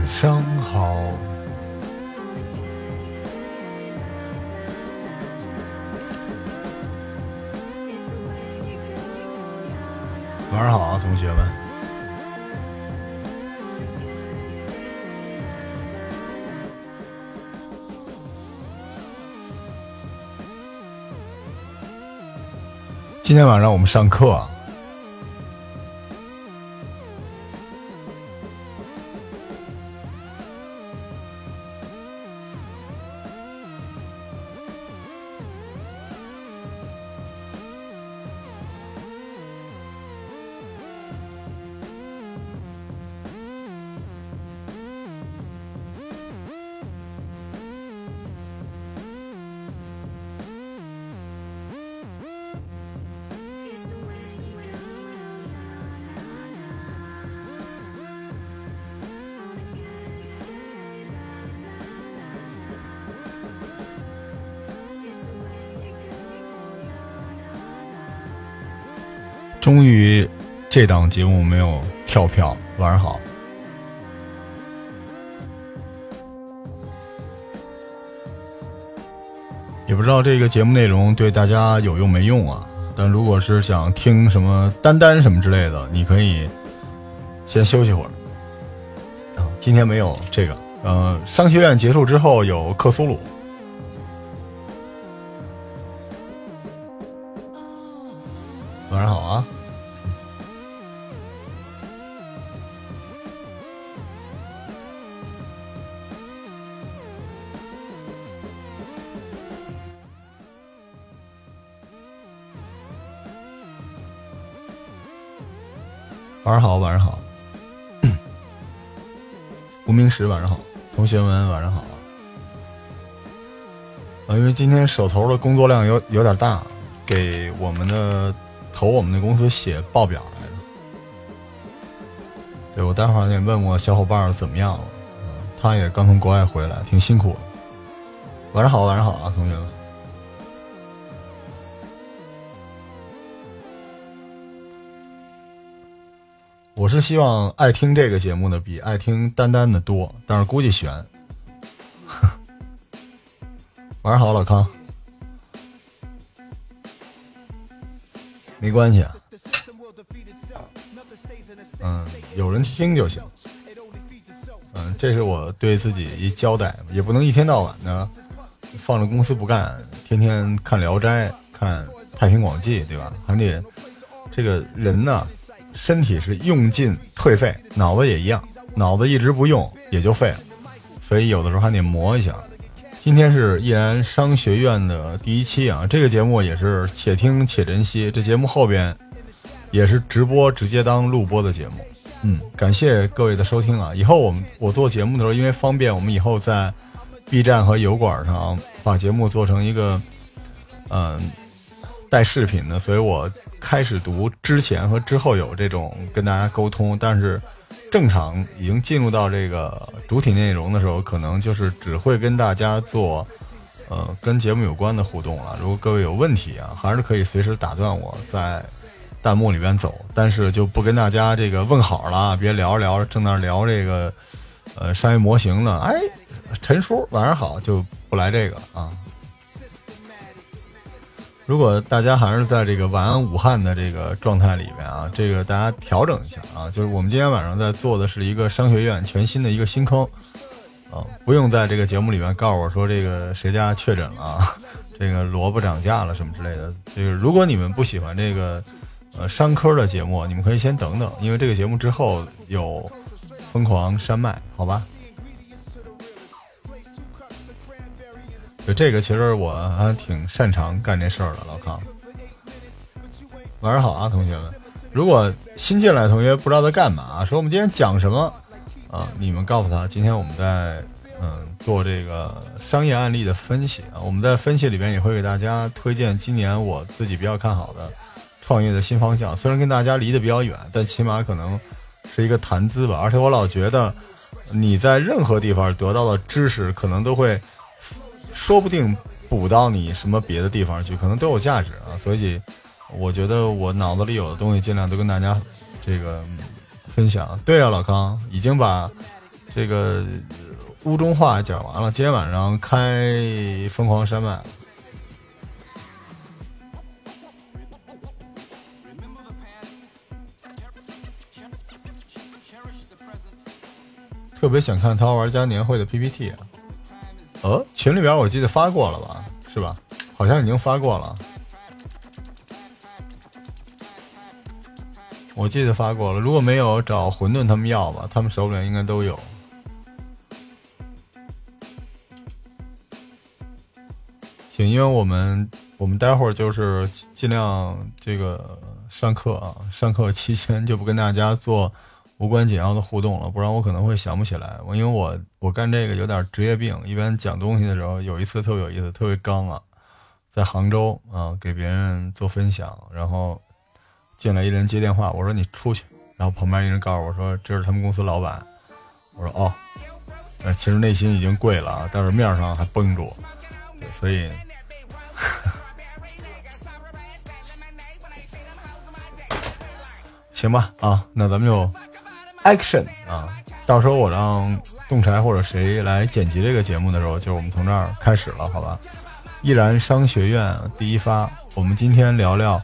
晚上好。晚上好啊，同学们。今天晚上我们上课。这档节目没有跳票。晚上好，也不知道这个节目内容对大家有用没用啊？但如果是想听什么丹丹什么之类的，你可以先休息会儿。啊，今天没有这个。呃，商学院结束之后有克苏鲁。晚上好，晚上好，无名石晚上好，同学们晚上好啊！因为今天手头的工作量有有点大，给我们的投我们的公司写报表来着。对我待会儿得问我小伙伴怎么样了，他也刚从国外回来，挺辛苦的。晚上好，晚上好啊，同学们。我是希望爱听这个节目的比爱听丹丹的多，但是估计悬。晚上好，老康。没关系啊，嗯，有人听就行。嗯，这是我对自己一交代，也不能一天到晚的放着公司不干，天天看《聊斋》、看《太平广记》，对吧？还得这个人呢。身体是用尽退废，脑子也一样，脑子一直不用也就废了，所以有的时候还得磨一下。今天是易然商学院的第一期啊，这个节目也是且听且珍惜。这节目后边也是直播，直接当录播的节目。嗯，感谢各位的收听啊！以后我们我做节目的时候，因为方便，我们以后在 B 站和油管上把节目做成一个嗯带视频的，所以我。开始读之前和之后有这种跟大家沟通，但是正常已经进入到这个主体内容的时候，可能就是只会跟大家做呃跟节目有关的互动了。如果各位有问题啊，还是可以随时打断我在弹幕里边走，但是就不跟大家这个问好了，别聊着聊着正在聊这个呃商业模型呢。哎，陈叔晚上好，就不来这个啊。如果大家还是在这个晚安武汉的这个状态里面啊，这个大家调整一下啊，就是我们今天晚上在做的是一个商学院全新的一个新坑啊，不用在这个节目里面告诉我说这个谁家确诊了，啊，这个萝卜涨价了什么之类的。就是如果你们不喜欢这个呃商科的节目，你们可以先等等，因为这个节目之后有疯狂山脉，好吧？就这个，其实我还挺擅长干这事儿的，老康。晚上好啊，同学们！如果新进来的同学不知道在干嘛，说我们今天讲什么啊？你们告诉他，今天我们在嗯做这个商业案例的分析啊。我们在分析里边也会给大家推荐今年我自己比较看好的创业的新方向。虽然跟大家离得比较远，但起码可能是一个谈资吧。而且我老觉得你在任何地方得到的知识，可能都会。说不定补到你什么别的地方去，可能都有价值啊！所以我觉得我脑子里有的东西，尽量都跟大家这个分享。对啊，老康已经把这个屋中话讲完了，今天晚上开疯狂山脉。特别想看《桃花玩家年会》的 PPT 啊！呃，群里边我记得发过了吧？是吧？好像已经发过了。我记得发过了，如果没有，找混沌他们要吧，他们手里应该都有。行，因为我们我们待会儿就是尽量这个上课啊，上课期间就不跟大家做。无关紧要的互动了，不然我可能会想不起来。我因为我我干这个有点职业病，一般讲东西的时候，有一次特别有意思，特别刚啊，在杭州啊给别人做分享，然后进来一人接电话，我说你出去，然后旁边一人告诉我说这是他们公司老板，我说哦，呃其实内心已经跪了啊，但是面上还绷住，对，所以。行吧，啊，那咱们就。Action 啊！到时候我让栋柴或者谁来剪辑这个节目的时候，就是我们从这儿开始了，好吧？依然商学院第一发，我们今天聊聊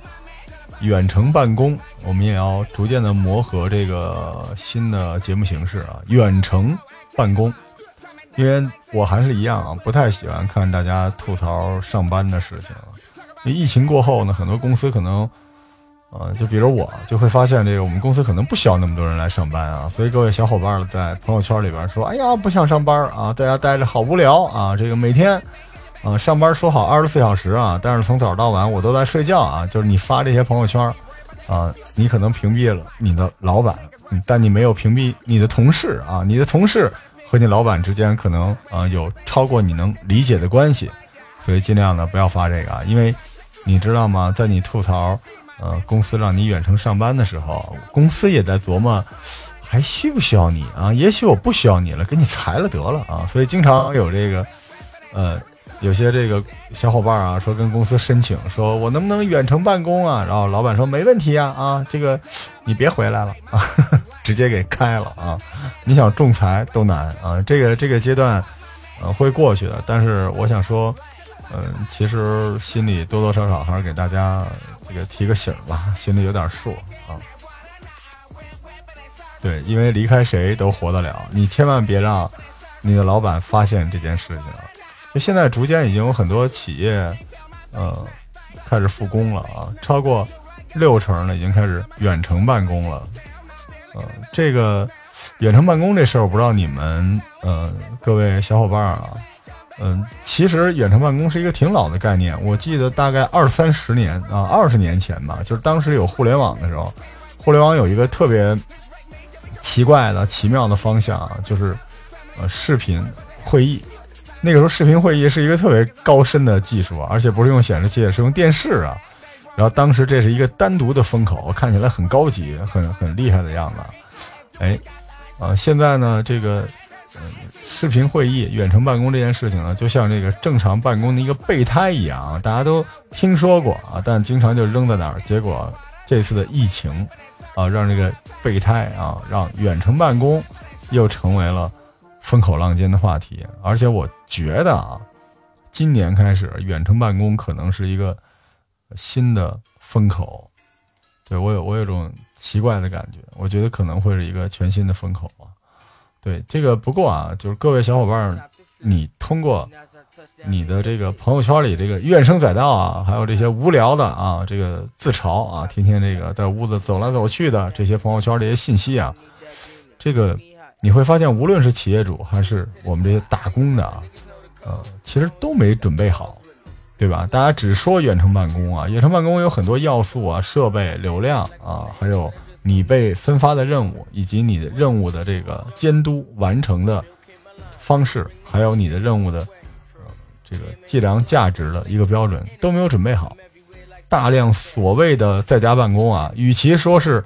远程办公，我们也要逐渐的磨合这个新的节目形式啊。远程办公，因为我还是一样啊，不太喜欢看大家吐槽上班的事情。疫情过后呢，很多公司可能。啊，就比如我就会发现，这个我们公司可能不需要那么多人来上班啊，所以各位小伙伴在朋友圈里边说：“哎呀，不想上班啊，在家待着好无聊啊。”这个每天，啊，上班说好二十四小时啊，但是从早到晚我都在睡觉啊。就是你发这些朋友圈，啊，你可能屏蔽了你的老板，但你没有屏蔽你的同事啊。你的同事和你老板之间可能啊有超过你能理解的关系，所以尽量的不要发这个啊，因为你知道吗？在你吐槽。呃，公司让你远程上班的时候，公司也在琢磨，还需不需要你啊？也许我不需要你了，给你裁了得了啊！所以经常有这个，呃，有些这个小伙伴啊，说跟公司申请，说我能不能远程办公啊？然后老板说没问题啊，啊，这个你别回来了啊，直接给开了啊！你想仲裁都难啊，这个这个阶段，呃，会过去的。但是我想说。嗯，其实心里多多少少还是给大家这个提个醒吧，心里有点数啊。对，因为离开谁都活得了，你千万别让你的老板发现这件事情。就现在逐渐已经有很多企业，呃，开始复工了啊，超过六成呢已经开始远程办公了。呃，这个远程办公这事儿，我不知道你们，呃，各位小伙伴啊。嗯，其实远程办公是一个挺老的概念。我记得大概二三十年啊，二十年前吧，就是当时有互联网的时候，互联网有一个特别奇怪的、奇妙的方向，就是呃视频会议。那个时候视频会议是一个特别高深的技术啊，而且不是用显示器，是用电视啊。然后当时这是一个单独的风口，看起来很高级、很很厉害的样子。哎，啊，现在呢这个。视频会议、远程办公这件事情呢，就像这个正常办公的一个备胎一样，大家都听说过啊，但经常就扔在那儿。结果这次的疫情啊，让这个备胎啊，让远程办公又成为了风口浪尖的话题。而且我觉得啊，今年开始远程办公可能是一个新的风口。对我有我有种奇怪的感觉，我觉得可能会是一个全新的风口。对这个不过啊，就是各位小伙伴，你通过你的这个朋友圈里这个怨声载道啊，还有这些无聊的啊，这个自嘲啊，天天这个在屋子走来走去的这些朋友圈这些信息啊，这个你会发现，无论是企业主还是我们这些打工的啊，呃，其实都没准备好，对吧？大家只说远程办公啊，远程办公有很多要素啊，设备、流量啊，还有。你被分发的任务，以及你的任务的这个监督完成的方式，还有你的任务的呃这个计量价值的一个标准都没有准备好，大量所谓的在家办公啊，与其说是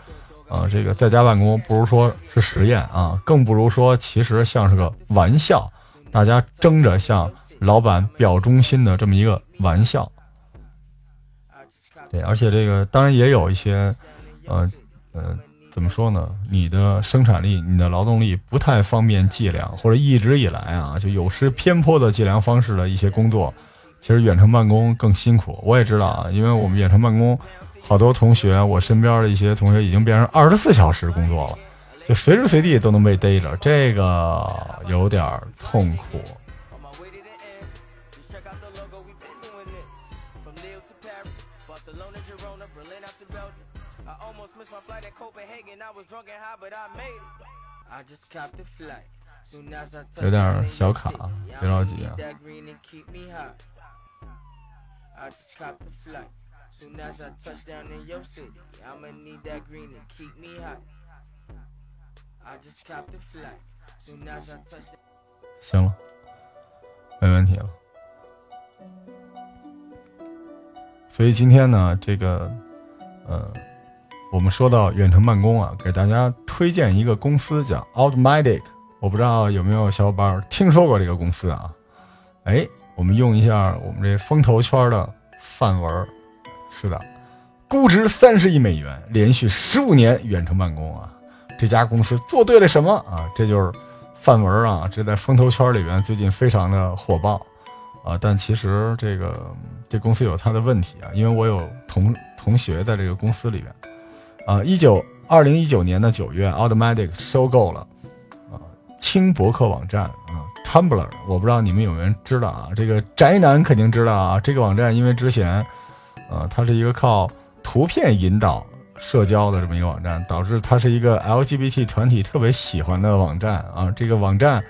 呃这个在家办公，不如说是实验啊，更不如说其实像是个玩笑，大家争着向老板表忠心的这么一个玩笑。对，而且这个当然也有一些呃。呃，怎么说呢？你的生产力、你的劳动力不太方便计量，或者一直以来啊，就有失偏颇的计量方式的一些工作，其实远程办公更辛苦。我也知道啊，因为我们远程办公，好多同学，我身边的一些同学已经变成二十四小时工作了，就随时随地都能被逮着，这个有点痛苦。thinking I was drunk and high, but I made it. I just copped the flight. Soon as I touch down in your city, I'ma need that green and keep me hot. I just copped the flight. Soon as I touch down. 行了，没问题了。所以今天呢，这个，呃。我们说到远程办公啊，给大家推荐一个公司叫 Automatic，我不知道有没有小伙伴听说过这个公司啊？哎，我们用一下我们这风投圈的范文，是的，估值三十亿美元，连续十五年远程办公啊，这家公司做对了什么啊？这就是范文啊，这在风投圈里边最近非常的火爆啊，但其实这个这公司有它的问题啊，因为我有同同学在这个公司里边。啊，一九二零一九年的九月，Automatic 收购了啊轻博客网站啊 Tumblr，我不知道你们有没有人知道啊？这个宅男肯定知道啊。这个网站因为之前，呃，它是一个靠图片引导社交的这么一个网站，导致它是一个 LGBT 团体特别喜欢的网站啊。这个网站，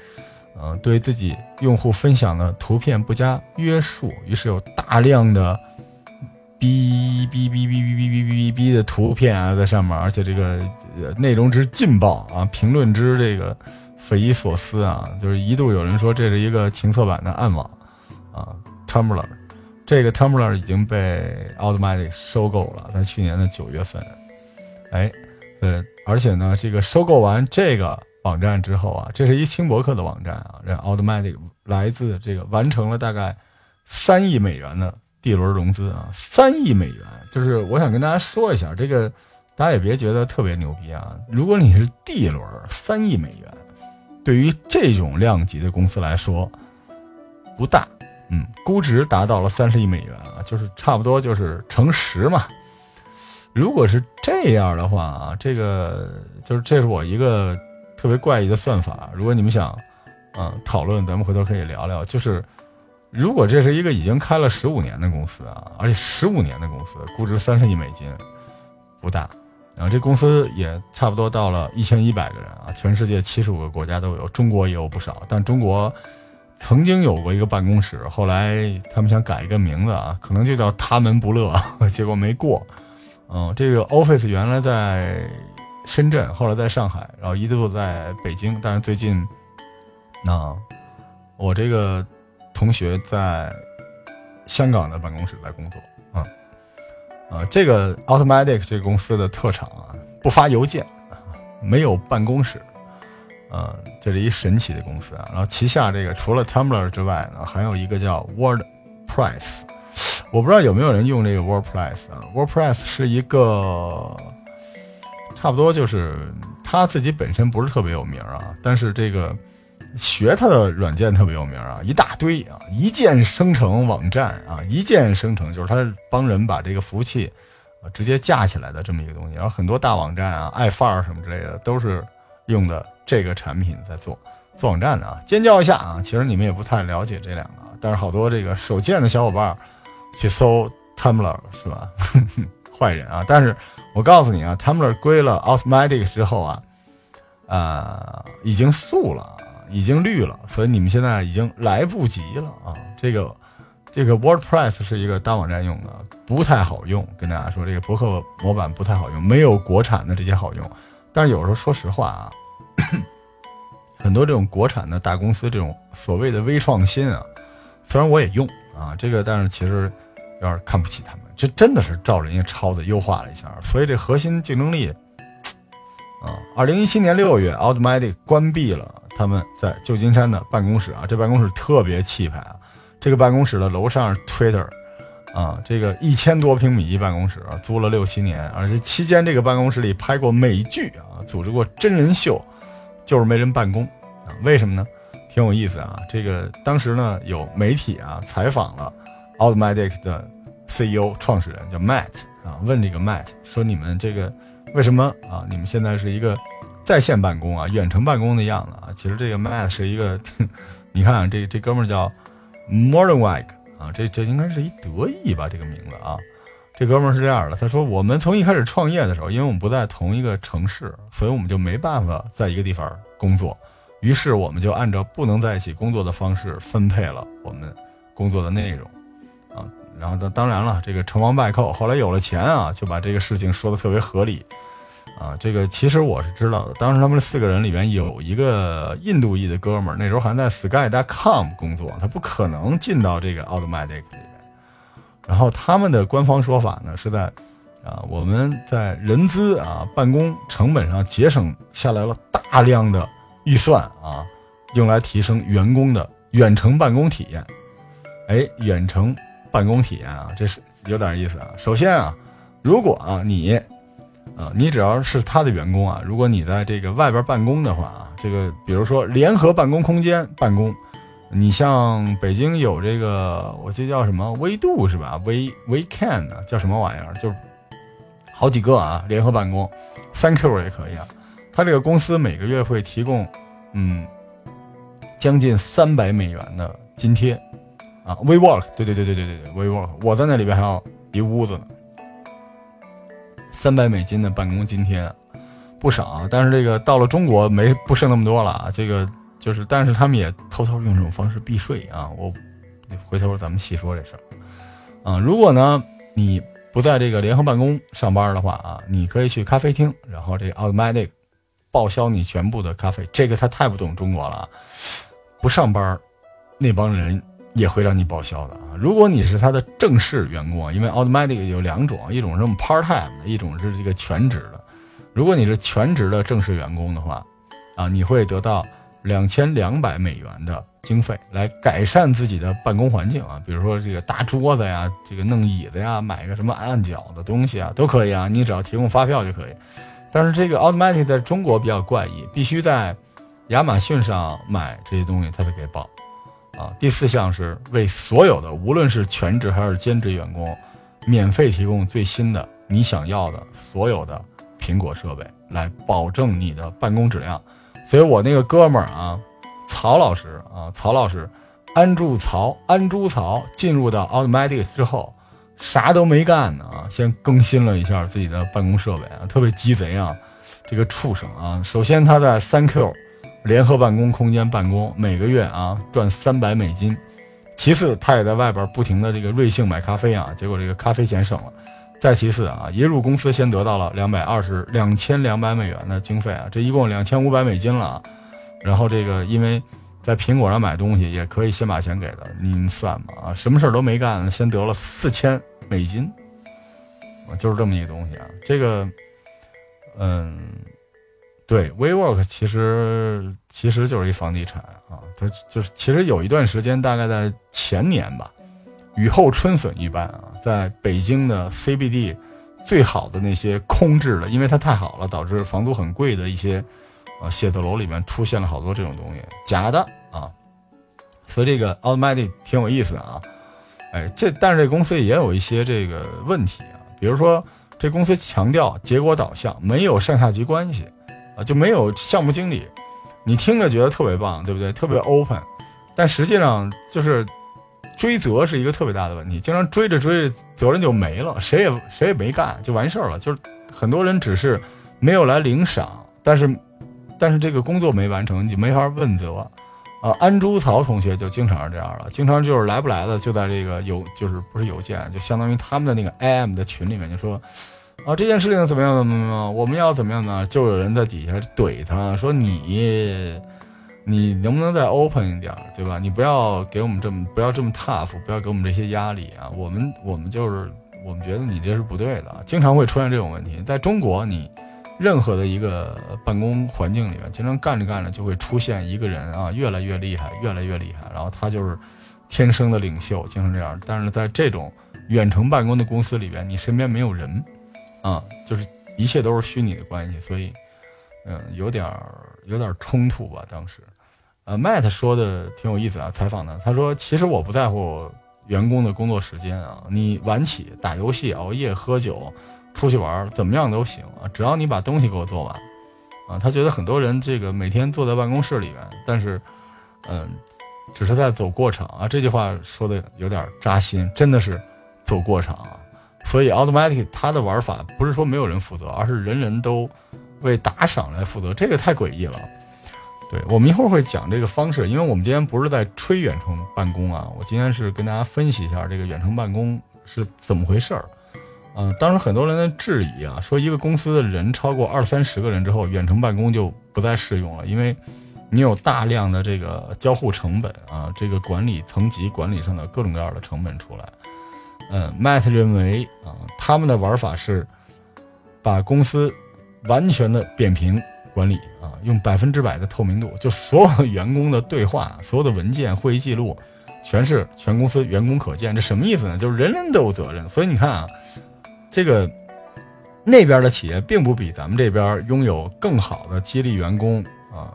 嗯，对自己用户分享的图片不加约束，于是有大量的。哔哔哔哔哔哔哔哔哔的图片啊，在上面，而且这个内容之劲爆啊，评论之这个匪夷所思啊，就是一度有人说这是一个情色版的暗网啊，Tumblr，这个 Tumblr 已经被 Automatic 收购了，在去年的九月份，哎，呃，而且呢，这个收购完这个网站之后啊，这是一轻博客的网站啊，这 Automatic 来自这个完成了大概三亿美元的。D 轮融资啊，三亿美元，就是我想跟大家说一下，这个大家也别觉得特别牛逼啊。如果你是 D 轮三亿美元，对于这种量级的公司来说不大，嗯，估值达到了三十亿美元啊，就是差不多就是乘十嘛。如果是这样的话啊，这个就是这是我一个特别怪异的算法。如果你们想嗯讨论，咱们回头可以聊聊，就是。如果这是一个已经开了十五年的公司啊，而且十五年的公司估值三十亿美金，不大，然后这公司也差不多到了一千一百个人啊，全世界七十五个国家都有，中国也有不少。但中国曾经有过一个办公室，后来他们想改一个名字啊，可能就叫他们不乐，结果没过。嗯，这个 office 原来在深圳，后来在上海，然后一度在北京，但是最近，那我这个。同学在香港的办公室在工作，啊，啊，这个 Automatic 这个公司的特长啊，不发邮件，没有办公室，呃，这是一神奇的公司啊。然后旗下这个除了 Tumblr 之外呢，还有一个叫 WordPress，我不知道有没有人用这个 WordPress 啊。WordPress 是一个差不多就是他自己本身不是特别有名啊，但是这个。学它的软件特别有名啊，一大堆啊，一键生成网站啊，一键生成就是它帮人把这个服务器啊直接架起来的这么一个东西。然后很多大网站啊、爱范儿什么之类的都是用的这个产品在做做网站的啊。尖叫一下啊，其实你们也不太了解这两个，但是好多这个手贱的小伙伴去搜 Tumblr 是吧？坏人啊！但是我告诉你啊，Tumblr 归了 Automatic 之后啊，啊，已经素了。已经绿了，所以你们现在已经来不及了啊！这个，这个 WordPress 是一个大网站用的，不太好用。跟大家说，这个博客模板不太好用，没有国产的这些好用。但是有时候说实话啊，很多这种国产的大公司这种所谓的微创新啊，虽然我也用啊，这个但是其实有点看不起他们，这真的是照人家抄的优化了一下，所以这核心竞争力啊，二零一七年六月，Automatic 关闭了。他们在旧金山的办公室啊，这办公室特别气派啊。这个办公室的楼上是 Twitter，啊，这个一千多平米一办公室，啊租了六七年，而且期间这个办公室里拍过美剧啊，组织过真人秀，就是没人办公啊。为什么呢？挺有意思啊。这个当时呢，有媒体啊采访了 Automatic 的 CEO 创始人叫 Matt 啊，问这个 Matt 说：“你们这个为什么啊？你们现在是一个在线办公啊，远程办公的样子啊？”其实这个 Matt 是一个，你看这这哥们叫 modern wag。啊，这这应该是一德意吧？这个名字啊，这哥们是这样的，他说我们从一开始创业的时候，因为我们不在同一个城市，所以我们就没办法在一个地方工作，于是我们就按照不能在一起工作的方式分配了我们工作的内容，啊，然后当当然了，这个成王败寇，后来有了钱啊，就把这个事情说的特别合理。啊，这个其实我是知道的。当时他们四个人里边有一个印度裔的哥们儿，那时候还在 Sky.com 工作，他不可能进到这个 Automatic 里边。然后他们的官方说法呢，是在啊，我们在人资啊办公成本上节省下来了大量的预算啊，用来提升员工的远程办公体验。哎，远程办公体验啊，这是有点意思啊。首先啊，如果啊你。啊，你只要是他的员工啊，如果你在这个外边办公的话啊，这个比如说联合办公空间办公，你像北京有这个，我记得叫什么微度是吧？微微 can 呢，叫什么玩意儿？就好几个啊，联合办公，Thank you 也可以啊。他这个公司每个月会提供，嗯，将近三百美元的津贴啊。WeWork，对对对对对对对，WeWork，我在那里边还有一屋子呢。三百美金的办公津贴，不少。但是这个到了中国没不剩那么多了啊。这个就是，但是他们也偷偷用这种方式避税啊。我回头咱们细说这事儿。啊，如果呢你不在这个联合办公上班的话啊，你可以去咖啡厅，然后这 automatic 报销你全部的咖啡。这个他太不懂中国了。不上班，那帮人。也会让你报销的啊！如果你是他的正式员工，因为 automatic 有两种，一种是 part time，一种是这个全职的。如果你是全职的正式员工的话，啊，你会得到两千两百美元的经费来改善自己的办公环境啊，比如说这个搭桌子呀，这个弄椅子呀，买个什么按脚的东西啊，都可以啊，你只要提供发票就可以。但是这个 automatic 在中国比较怪异，必须在亚马逊上买这些东西，他才给报。啊，第四项是为所有的，无论是全职还是兼职员工，免费提供最新的你想要的所有的苹果设备，来保证你的办公质量。所以我那个哥们儿啊，曹老师啊，曹老师，安住曹安珠曹进入到 Automatic 之后，啥都没干呢啊，先更新了一下自己的办公设备啊，特别鸡贼啊，这个畜生啊，首先他在三 Q。联合办公空间办公，每个月啊赚三百美金。其次，他也在外边不停的这个瑞幸买咖啡啊，结果这个咖啡钱省了。再其次啊，一入公司先得到了两百二十两千两百美元的经费啊，这一共两千五百美金了。然后这个因为在苹果上买东西也可以先把钱给的，您算吧啊，什么事儿都没干，先得了四千美金，就是这么一个东西啊。这个，嗯。对，WeWork 其实其实就是一房地产啊，它就是其实有一段时间，大概在前年吧，雨后春笋一般啊，在北京的 CBD 最好的那些空置的，因为它太好了，导致房租很贵的一些呃写字楼里面出现了好多这种东西，假的啊，所以这个 Automatic 挺有意思啊，哎，这但是这公司也有一些这个问题啊，比如说这公司强调结果导向，没有上下级关系。啊就没有项目经理，你听着觉得特别棒，对不对？特别 open，但实际上就是追责是一个特别大的问题，经常追着追着责任就没了，谁也谁也没干就完事儿了。就是很多人只是没有来领赏，但是但是这个工作没完成，你就没法问责。啊，安珠曹同学就经常是这样了，经常就是来不来的就在这个邮就是不是邮件，就相当于他们的那个 IM 的群里面就说。啊，这件事情怎么样？怎么样？我们要怎么样呢？就有人在底下怼他说：“你，你能不能再 open 一点，对吧？你不要给我们这么，不要这么 tough，不要给我们这些压力啊！我们，我们就是，我们觉得你这是不对的，经常会出现这种问题。在中国，你任何的一个办公环境里面，经常干着干着就会出现一个人啊，越来越厉害，越来越厉害，然后他就是天生的领袖，经常这样。但是在这种远程办公的公司里边，你身边没有人啊，就是一切都是虚拟的关系，所以嗯，有点有点冲突吧。当时，呃，Matt 说的挺有意思啊，采访的，他说其实我不在乎员工的工作时间啊，你晚起打游戏、熬夜、喝酒。出去玩怎么样都行啊，只要你把东西给我做完，啊，他觉得很多人这个每天坐在办公室里面，但是，嗯，只是在走过场啊。这句话说的有点扎心，真的是走过场啊。所以 Automatic 它的玩法不是说没有人负责，而是人人都为打赏来负责，这个太诡异了。对我们一会儿会讲这个方式，因为我们今天不是在吹远程办公啊，我今天是跟大家分析一下这个远程办公是怎么回事儿。嗯，当时很多人的质疑啊，说一个公司的人超过二三十个人之后，远程办公就不再适用了，因为你有大量的这个交互成本啊，这个管理层级管理上的各种各样的成本出来。嗯，Matt 认为啊，他们的玩法是把公司完全的扁平管理啊，用百分之百的透明度，就所有员工的对话、所有的文件、会议记录，全是全公司员工可见。这什么意思呢？就是人人都有责任。所以你看啊。这个那边的企业并不比咱们这边拥有更好的激励员工啊，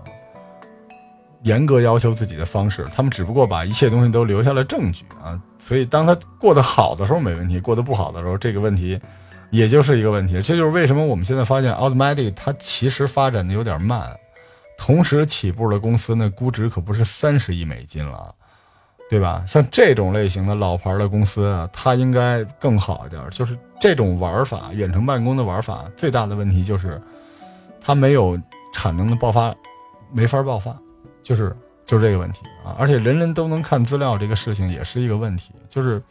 严格要求自己的方式，他们只不过把一切东西都留下了证据啊。所以当他过得好的时候没问题，过得不好的时候这个问题也就是一个问题。这就是为什么我们现在发现 Automatic 它其实发展的有点慢，同时起步的公司那估值可不是三十亿美金了。对吧？像这种类型的老牌的公司啊，它应该更好一点。就是这种玩法，远程办公的玩法，最大的问题就是它没有产能的爆发，没法爆发，就是就是这个问题啊。而且人人都能看资料，这个事情也是一个问题，就是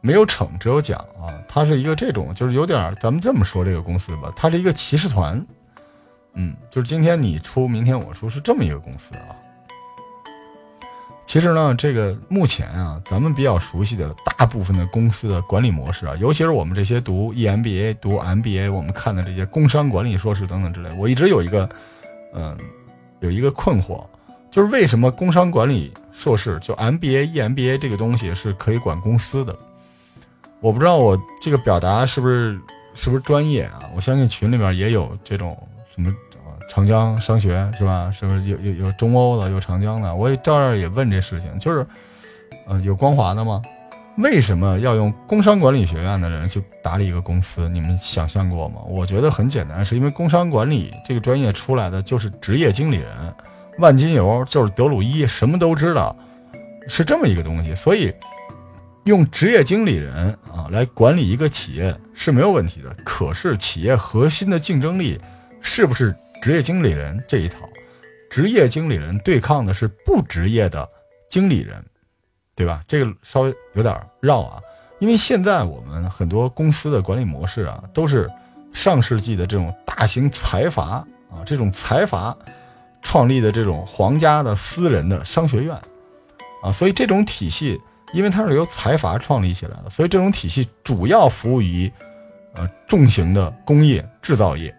没有惩，只有奖啊。它是一个这种，就是有点咱们这么说这个公司吧，它是一个骑士团，嗯，就是今天你出，明天我出，是这么一个公司啊。其实呢，这个目前啊，咱们比较熟悉的大部分的公司的管理模式啊，尤其是我们这些读 EMBA、读 MBA，我们看的这些工商管理硕士等等之类，我一直有一个，嗯，有一个困惑，就是为什么工商管理硕士就 MBA、EMBA 这个东西是可以管公司的？我不知道我这个表达是不是是不是专业啊？我相信群里面也有这种什么。长江商学是吧？是不是有有有中欧的，有长江的？我也照样也问这事情，就是，呃，有光华的吗？为什么要用工商管理学院的人去打理一个公司？你们想象过吗？我觉得很简单，是因为工商管理这个专业出来的就是职业经理人，万金油就是德鲁伊，什么都知道，是这么一个东西。所以，用职业经理人啊来管理一个企业是没有问题的。可是，企业核心的竞争力是不是？职业经理人这一套，职业经理人对抗的是不职业的经理人，对吧？这个稍微有点绕啊，因为现在我们很多公司的管理模式啊，都是上世纪的这种大型财阀啊，这种财阀创立的这种皇家的私人的商学院啊，所以这种体系，因为它是由财阀创立起来的，所以这种体系主要服务于呃重型的工业制造业。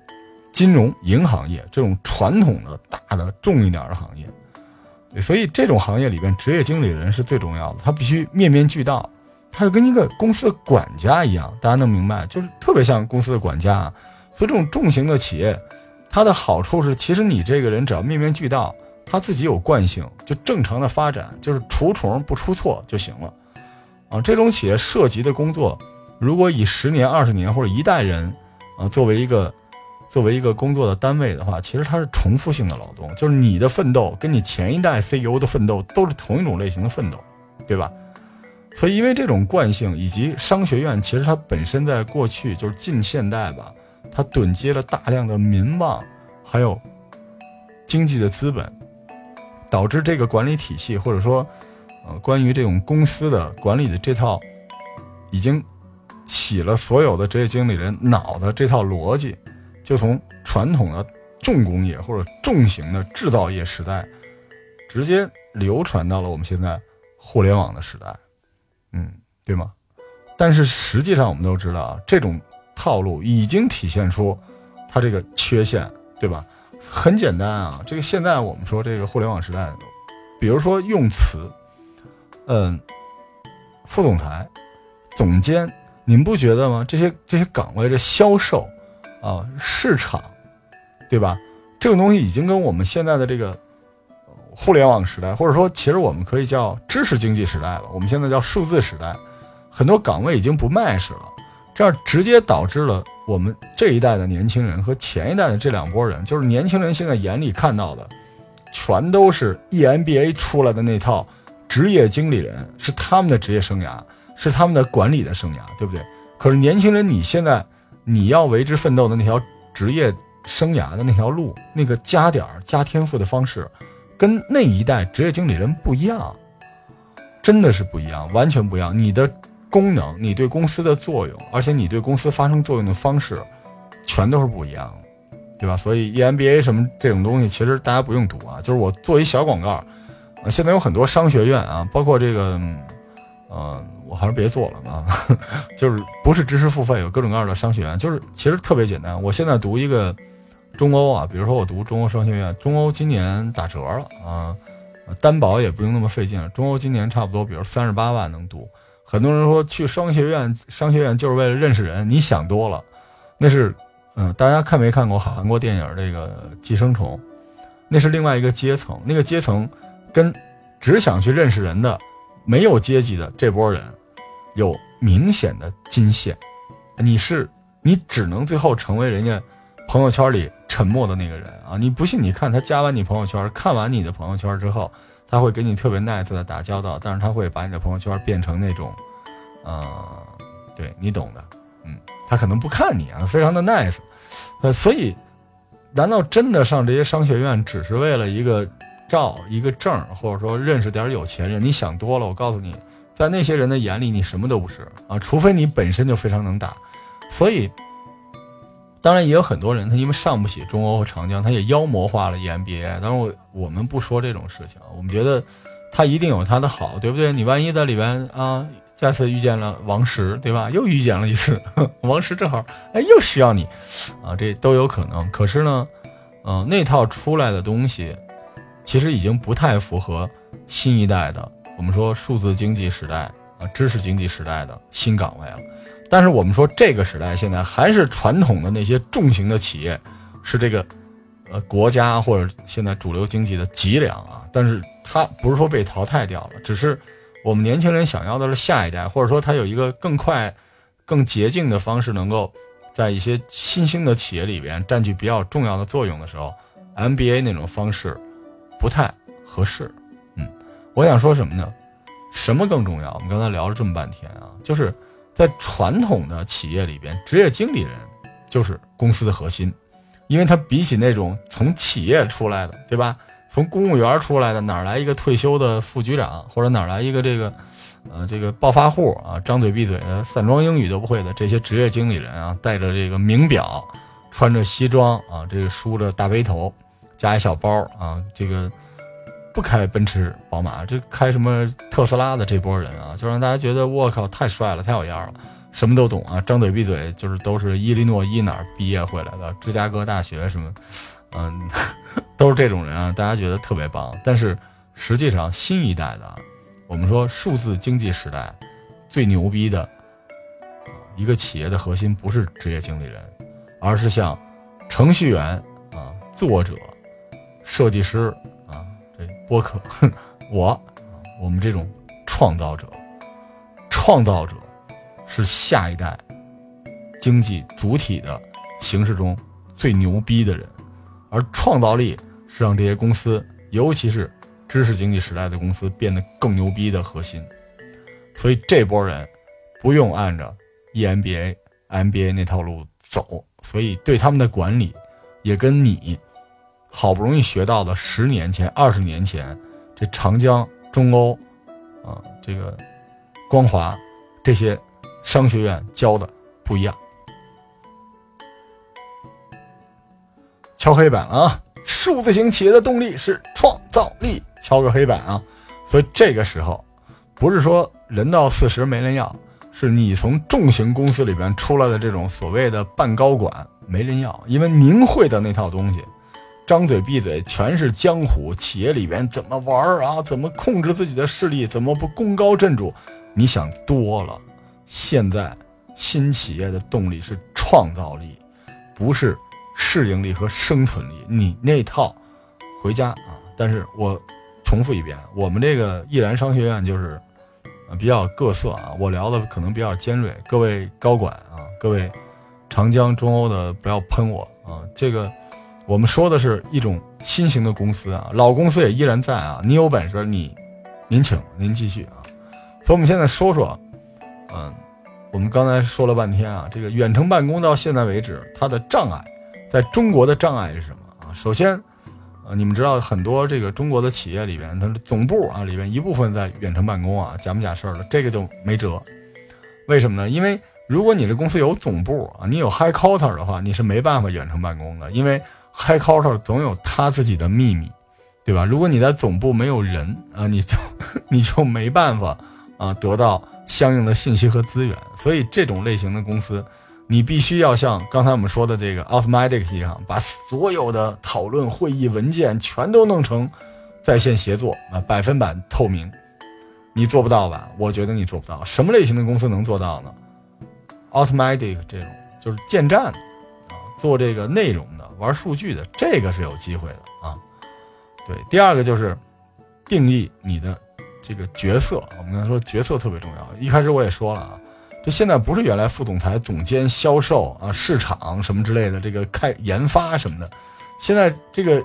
金融银行业这种传统的大的重一点的行业，所以这种行业里边，职业经理人是最重要的。他必须面面俱到，他就跟一个公司的管家一样。大家能明白，就是特别像公司的管家。啊所以这种重型的企业，它的好处是，其实你这个人只要面面俱到，他自己有惯性，就正常的发展，就是除虫不出错就行了。啊，这种企业涉及的工作，如果以十年、二十年或者一代人啊作为一个。作为一个工作的单位的话，其实它是重复性的劳动，就是你的奋斗跟你前一代 CEO 的奋斗都是同一种类型的奋斗，对吧？所以因为这种惯性以及商学院，其实它本身在过去就是近现代吧，它囤积了大量的民望，还有经济的资本，导致这个管理体系或者说，呃，关于这种公司的管理的这套，已经洗了所有的职业经理人脑的这套逻辑。就从传统的重工业或者重型的制造业时代，直接流传到了我们现在互联网的时代，嗯，对吗？但是实际上我们都知道啊，这种套路已经体现出它这个缺陷，对吧？很简单啊，这个现在我们说这个互联网时代，比如说用词，嗯，副总裁、总监，你们不觉得吗？这些这些岗位的销售啊，市场，对吧？这个东西已经跟我们现在的这个互联网时代，或者说其实我们可以叫知识经济时代了。我们现在叫数字时代，很多岗位已经不卖是了，这样直接导致了。我们这一代的年轻人和前一代的这两拨人，就是年轻人现在眼里看到的，全都是 EMBA 出来的那套职业经理人，是他们的职业生涯，是他们的管理的生涯，对不对？可是年轻人，你现在你要为之奋斗的那条职业生涯的那条路，那个加点儿加天赋的方式，跟那一代职业经理人不一样，真的是不一样，完全不一样。你的。功能，你对公司的作用，而且你对公司发生作用的方式，全都是不一样的，对吧？所以 EMBA 什么这种东西，其实大家不用读啊。就是我做一小广告，现在有很多商学院啊，包括这个，嗯，我还是别做了啊。就是不是知识付费，有各种各样的商学院，就是其实特别简单。我现在读一个中欧啊，比如说我读中欧商学院，中欧今年打折了啊，担保也不用那么费劲了。中欧今年差不多，比如三十八万能读。很多人说去商学院，商学院就是为了认识人。你想多了，那是，嗯，大家看没看过韩国电影这个《寄生虫》？那是另外一个阶层，那个阶层跟只想去认识人的没有阶级的这波人有明显的金线。你是你只能最后成为人家朋友圈里沉默的那个人啊！你不信？你看他加完你朋友圈，看完你的朋友圈之后。他会跟你特别 nice 的打交道，但是他会把你的朋友圈变成那种，呃，对你懂的，嗯，他可能不看你啊，非常的 nice，呃，所以，难道真的上这些商学院只是为了一个照、一个证，或者说认识点有钱人？你想多了，我告诉你，在那些人的眼里，你什么都不是啊，除非你本身就非常能打，所以。当然也有很多人，他因为上不起中欧和长江，他也妖魔化了 EMBA。当然我我们不说这种事情，我们觉得他一定有他的好，对不对？你万一在里边啊，再次遇见了王石，对吧？又遇见了一次，王石正好哎又需要你啊，这都有可能。可是呢，嗯，那套出来的东西，其实已经不太符合新一代的我们说数字经济时代啊，知识经济时代的新岗位了。但是我们说这个时代现在还是传统的那些重型的企业，是这个，呃，国家或者现在主流经济的脊梁啊。但是它不是说被淘汰掉了，只是我们年轻人想要的是下一代，或者说它有一个更快、更捷径的方式，能够在一些新兴的企业里边占据比较重要的作用的时候，MBA 那种方式不太合适。嗯，我想说什么呢？什么更重要？我们刚才聊了这么半天啊，就是。在传统的企业里边，职业经理人就是公司的核心，因为他比起那种从企业出来的，对吧？从公务员出来的，哪来一个退休的副局长，或者哪来一个这个，呃，这个暴发户啊，张嘴闭嘴的散装英语都不会的这些职业经理人啊，带着这个名表，穿着西装啊，这个梳着大背头，加一小包啊，这个。不开奔驰、宝马，这开什么特斯拉的这波人啊，就让大家觉得我靠太帅了，太有样了，什么都懂啊，张嘴闭嘴就是都是伊利诺伊哪儿毕业回来的，芝加哥大学什么，嗯，都是这种人啊，大家觉得特别棒。但是实际上，新一代的，我们说数字经济时代最牛逼的一个企业的核心不是职业经理人，而是像程序员啊、作者、设计师。播客，我，我们这种创造者，创造者是下一代经济主体的形式中最牛逼的人，而创造力是让这些公司，尤其是知识经济时代的公司变得更牛逼的核心。所以这波人不用按照 EMBA、MBA 那套路走，所以对他们的管理也跟你。好不容易学到的十年前、二十年前，这长江、中欧，啊，这个光华这些商学院教的不一样。敲黑板啊！数字型企业的动力是创造力，敲个黑板啊！所以这个时候，不是说人到四十没人要，是你从重型公司里边出来的这种所谓的半高管，没人要，因为您会的那套东西，张嘴闭嘴全是江湖。企业里边怎么玩啊？怎么控制自己的势力？怎么不功高震主？你想多了。现在新企业的动力是创造力，不是适应力和生存力。你那套回家啊！但是我重复一遍，我们这个易然商学院就是比较各色啊。我聊的可能比较尖锐，各位高管啊，各位长江中欧的不要喷我啊。这个我们说的是一种新型的公司啊，老公司也依然在啊。你有本事你您请您继续啊。所以我们现在说说。嗯，我们刚才说了半天啊，这个远程办公到现在为止，它的障碍，在中国的障碍是什么啊？首先，呃，你们知道很多这个中国的企业里边，它的总部啊里边一部分在远程办公啊，假不假事儿的，这个就没辙。为什么呢？因为如果你这公司有总部啊，你有 high quarter 的话，你是没办法远程办公的，因为 high quarter 总有他自己的秘密，对吧？如果你在总部没有人啊，你就 你就没办法啊得到。相应的信息和资源，所以这种类型的公司，你必须要像刚才我们说的这个 Automatic 一样，把所有的讨论会议文件全都弄成在线协作啊，百分百透明。你做不到吧？我觉得你做不到。什么类型的公司能做到呢？Automatic 这种就是建站啊，做这个内容，玩数据的，这个是有机会的啊。对，第二个就是定义你的。这个角色，我们刚才说角色特别重要。一开始我也说了啊，这现在不是原来副总裁、总监、销售啊、市场什么之类的，这个开研发什么的，现在这个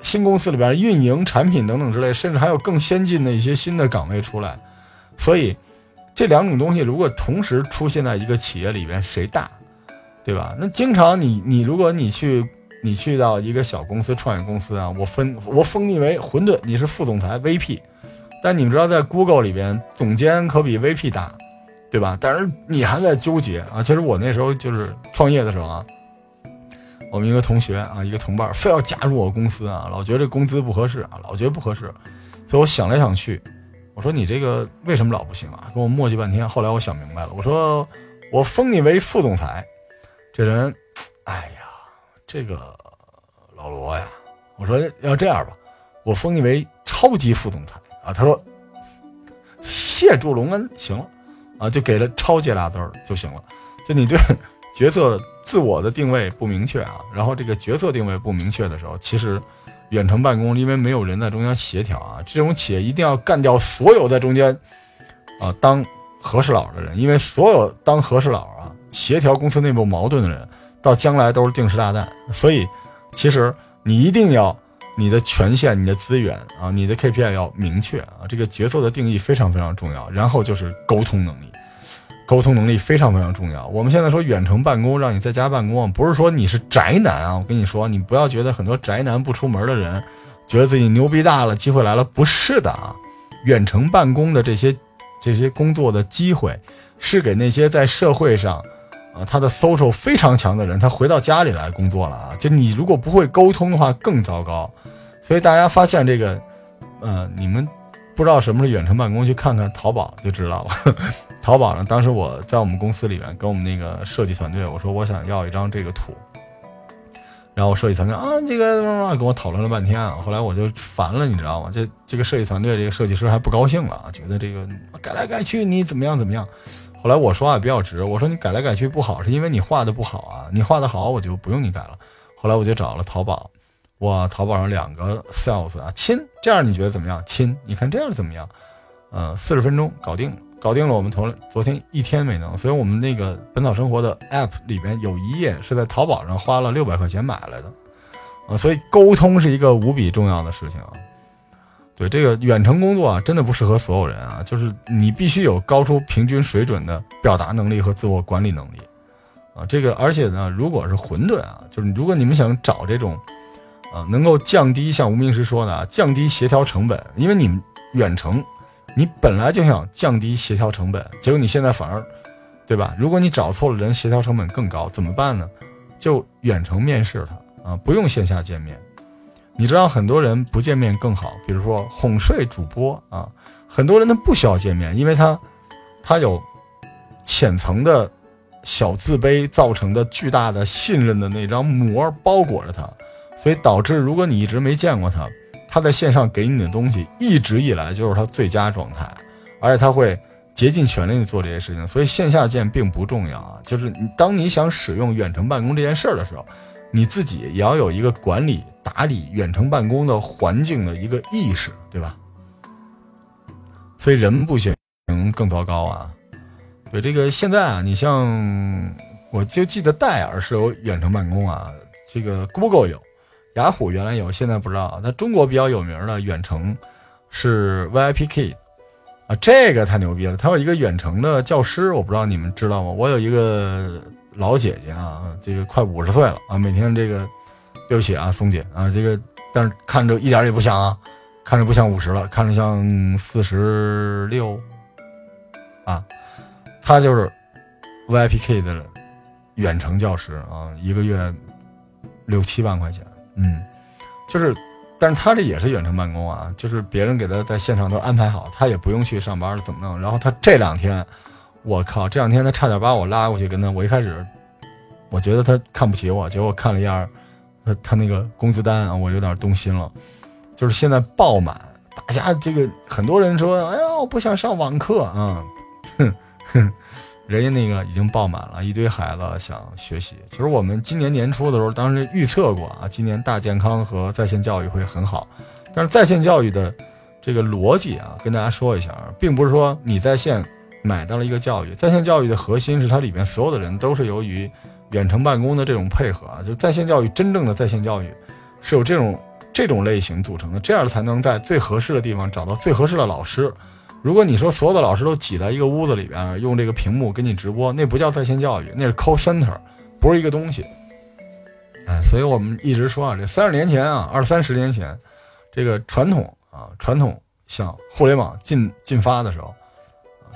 新公司里边运营、产品等等之类，甚至还有更先进的一些新的岗位出来。所以这两种东西如果同时出现在一个企业里边，谁大，对吧？那经常你你如果你去你去到一个小公司、创业公司啊，我分我封你为混沌，你是副总裁、VP。但你们知道，在 Google 里边，总监可比 VP 大，对吧？但是你还在纠结啊。其实我那时候就是创业的时候啊，我们一个同学啊，一个同伴，非要加入我公司啊，老觉得这工资不合适啊，老觉得不合适。所以我想来想去，我说你这个为什么老不行啊？跟我磨叽半天，后来我想明白了，我说我封你为副总裁，这人，哎，这个老罗呀，我说要这样吧，我封你为超级副总裁。啊，他说谢祝隆恩，行了，啊，就给了超级俩字儿就行了。就你对角色自我的定位不明确啊，然后这个角色定位不明确的时候，其实远程办公因为没有人在中间协调啊，这种企业一定要干掉所有在中间啊当和事佬的人，因为所有当和事佬啊协调公司内部矛盾的人，到将来都是定时炸弹。所以其实你一定要。你的权限、你的资源啊，你的 KPI 要明确啊，这个角色的定义非常非常重要。然后就是沟通能力，沟通能力非常非常重要。我们现在说远程办公，让你在家办公，不是说你是宅男啊。我跟你说，你不要觉得很多宅男不出门的人，觉得自己牛逼大了，机会来了，不是的啊。远程办公的这些这些工作的机会，是给那些在社会上。啊，他的 social 非常强的人，他回到家里来工作了啊！就你如果不会沟通的话，更糟糕。所以大家发现这个，呃，你们不知道什么是远程办公，去看看淘宝就知道了。淘宝呢，当时我在我们公司里面跟我们那个设计团队，我说我想要一张这个图，然后设计团队啊，这个跟我讨论了半天啊，后来我就烦了，你知道吗？这这个设计团队这个设计师还不高兴了啊，觉得这个改来改去你怎么样怎么样。后来我说话比较直，我说你改来改去不好，是因为你画的不好啊。你画的好，我就不用你改了。后来我就找了淘宝，哇，淘宝上两个 sales 啊，亲，这样你觉得怎么样？亲，你看这样怎么样？嗯，四十分钟搞定，搞定了。我们头昨天一天没能，所以我们那个本草生活的 app 里边有一页是在淘宝上花了六百块钱买来的，啊，所以沟通是一个无比重要的事情啊。对这个远程工作啊，真的不适合所有人啊，就是你必须有高出平均水准的表达能力和自我管理能力，啊，这个而且呢，如果是混沌啊，就是如果你们想找这种，啊，能够降低像无名师说的啊，降低协调成本，因为你们远程，你本来就想降低协调成本，结果你现在反而，对吧？如果你找错了人，协调成本更高，怎么办呢？就远程面试他啊，不用线下见面。你知道很多人不见面更好，比如说哄睡主播啊，很多人他不需要见面，因为他他有浅层的小自卑造成的巨大的信任的那张膜包裹着他，所以导致如果你一直没见过他，他在线上给你的东西一直以来就是他最佳状态，而且他会竭尽全力的做这些事情，所以线下见并不重要啊。就是你当你想使用远程办公这件事儿的时候，你自己也要有一个管理打理远程办公的环境的一个意识，对吧？所以人不行更糟糕啊。对这个现在啊，你像我就记得戴尔是有远程办公啊，这个 Google 有，雅虎原来有，现在不知道。那中国比较有名的远程是 VIPKid 啊，这个太牛逼了。他有一个远程的教师，我不知道你们知道吗？我有一个老姐姐啊，这个快五十岁了啊，每天这个对不起啊，松姐啊，这个但是看着一点也不像啊，看着不像五十了，看着像四十六啊。他就是 VIPK 的远程教师啊，一个月六七万块钱，嗯，就是，但是他这也是远程办公啊，就是别人给他在线上都安排好，他也不用去上班了怎么弄？然后他这两天，我靠，这两天他差点把我拉过去跟他，我一开始我觉得他看不起我，结果看了一下他他那个工资单啊，我有点动心了，就是现在爆满，大家这个很多人说，哎呀，我不想上网课啊，哼。哼，人家那个已经爆满了，一堆孩子想学习。其实我们今年年初的时候，当时预测过啊，今年大健康和在线教育会很好。但是在线教育的这个逻辑啊，跟大家说一下，并不是说你在线买到了一个教育，在线教育的核心是它里面所有的人都是由于远程办公的这种配合啊，就是在线教育真正的在线教育是有这种这种类型组成的，这样才能在最合适的地方找到最合适的老师。如果你说所有的老师都挤在一个屋子里边，用这个屏幕给你直播，那不叫在线教育，那是 call center，不是一个东西。哎，所以我们一直说啊，这三十年前啊，二三十年前，这个传统啊，传统向互联网进进发的时候，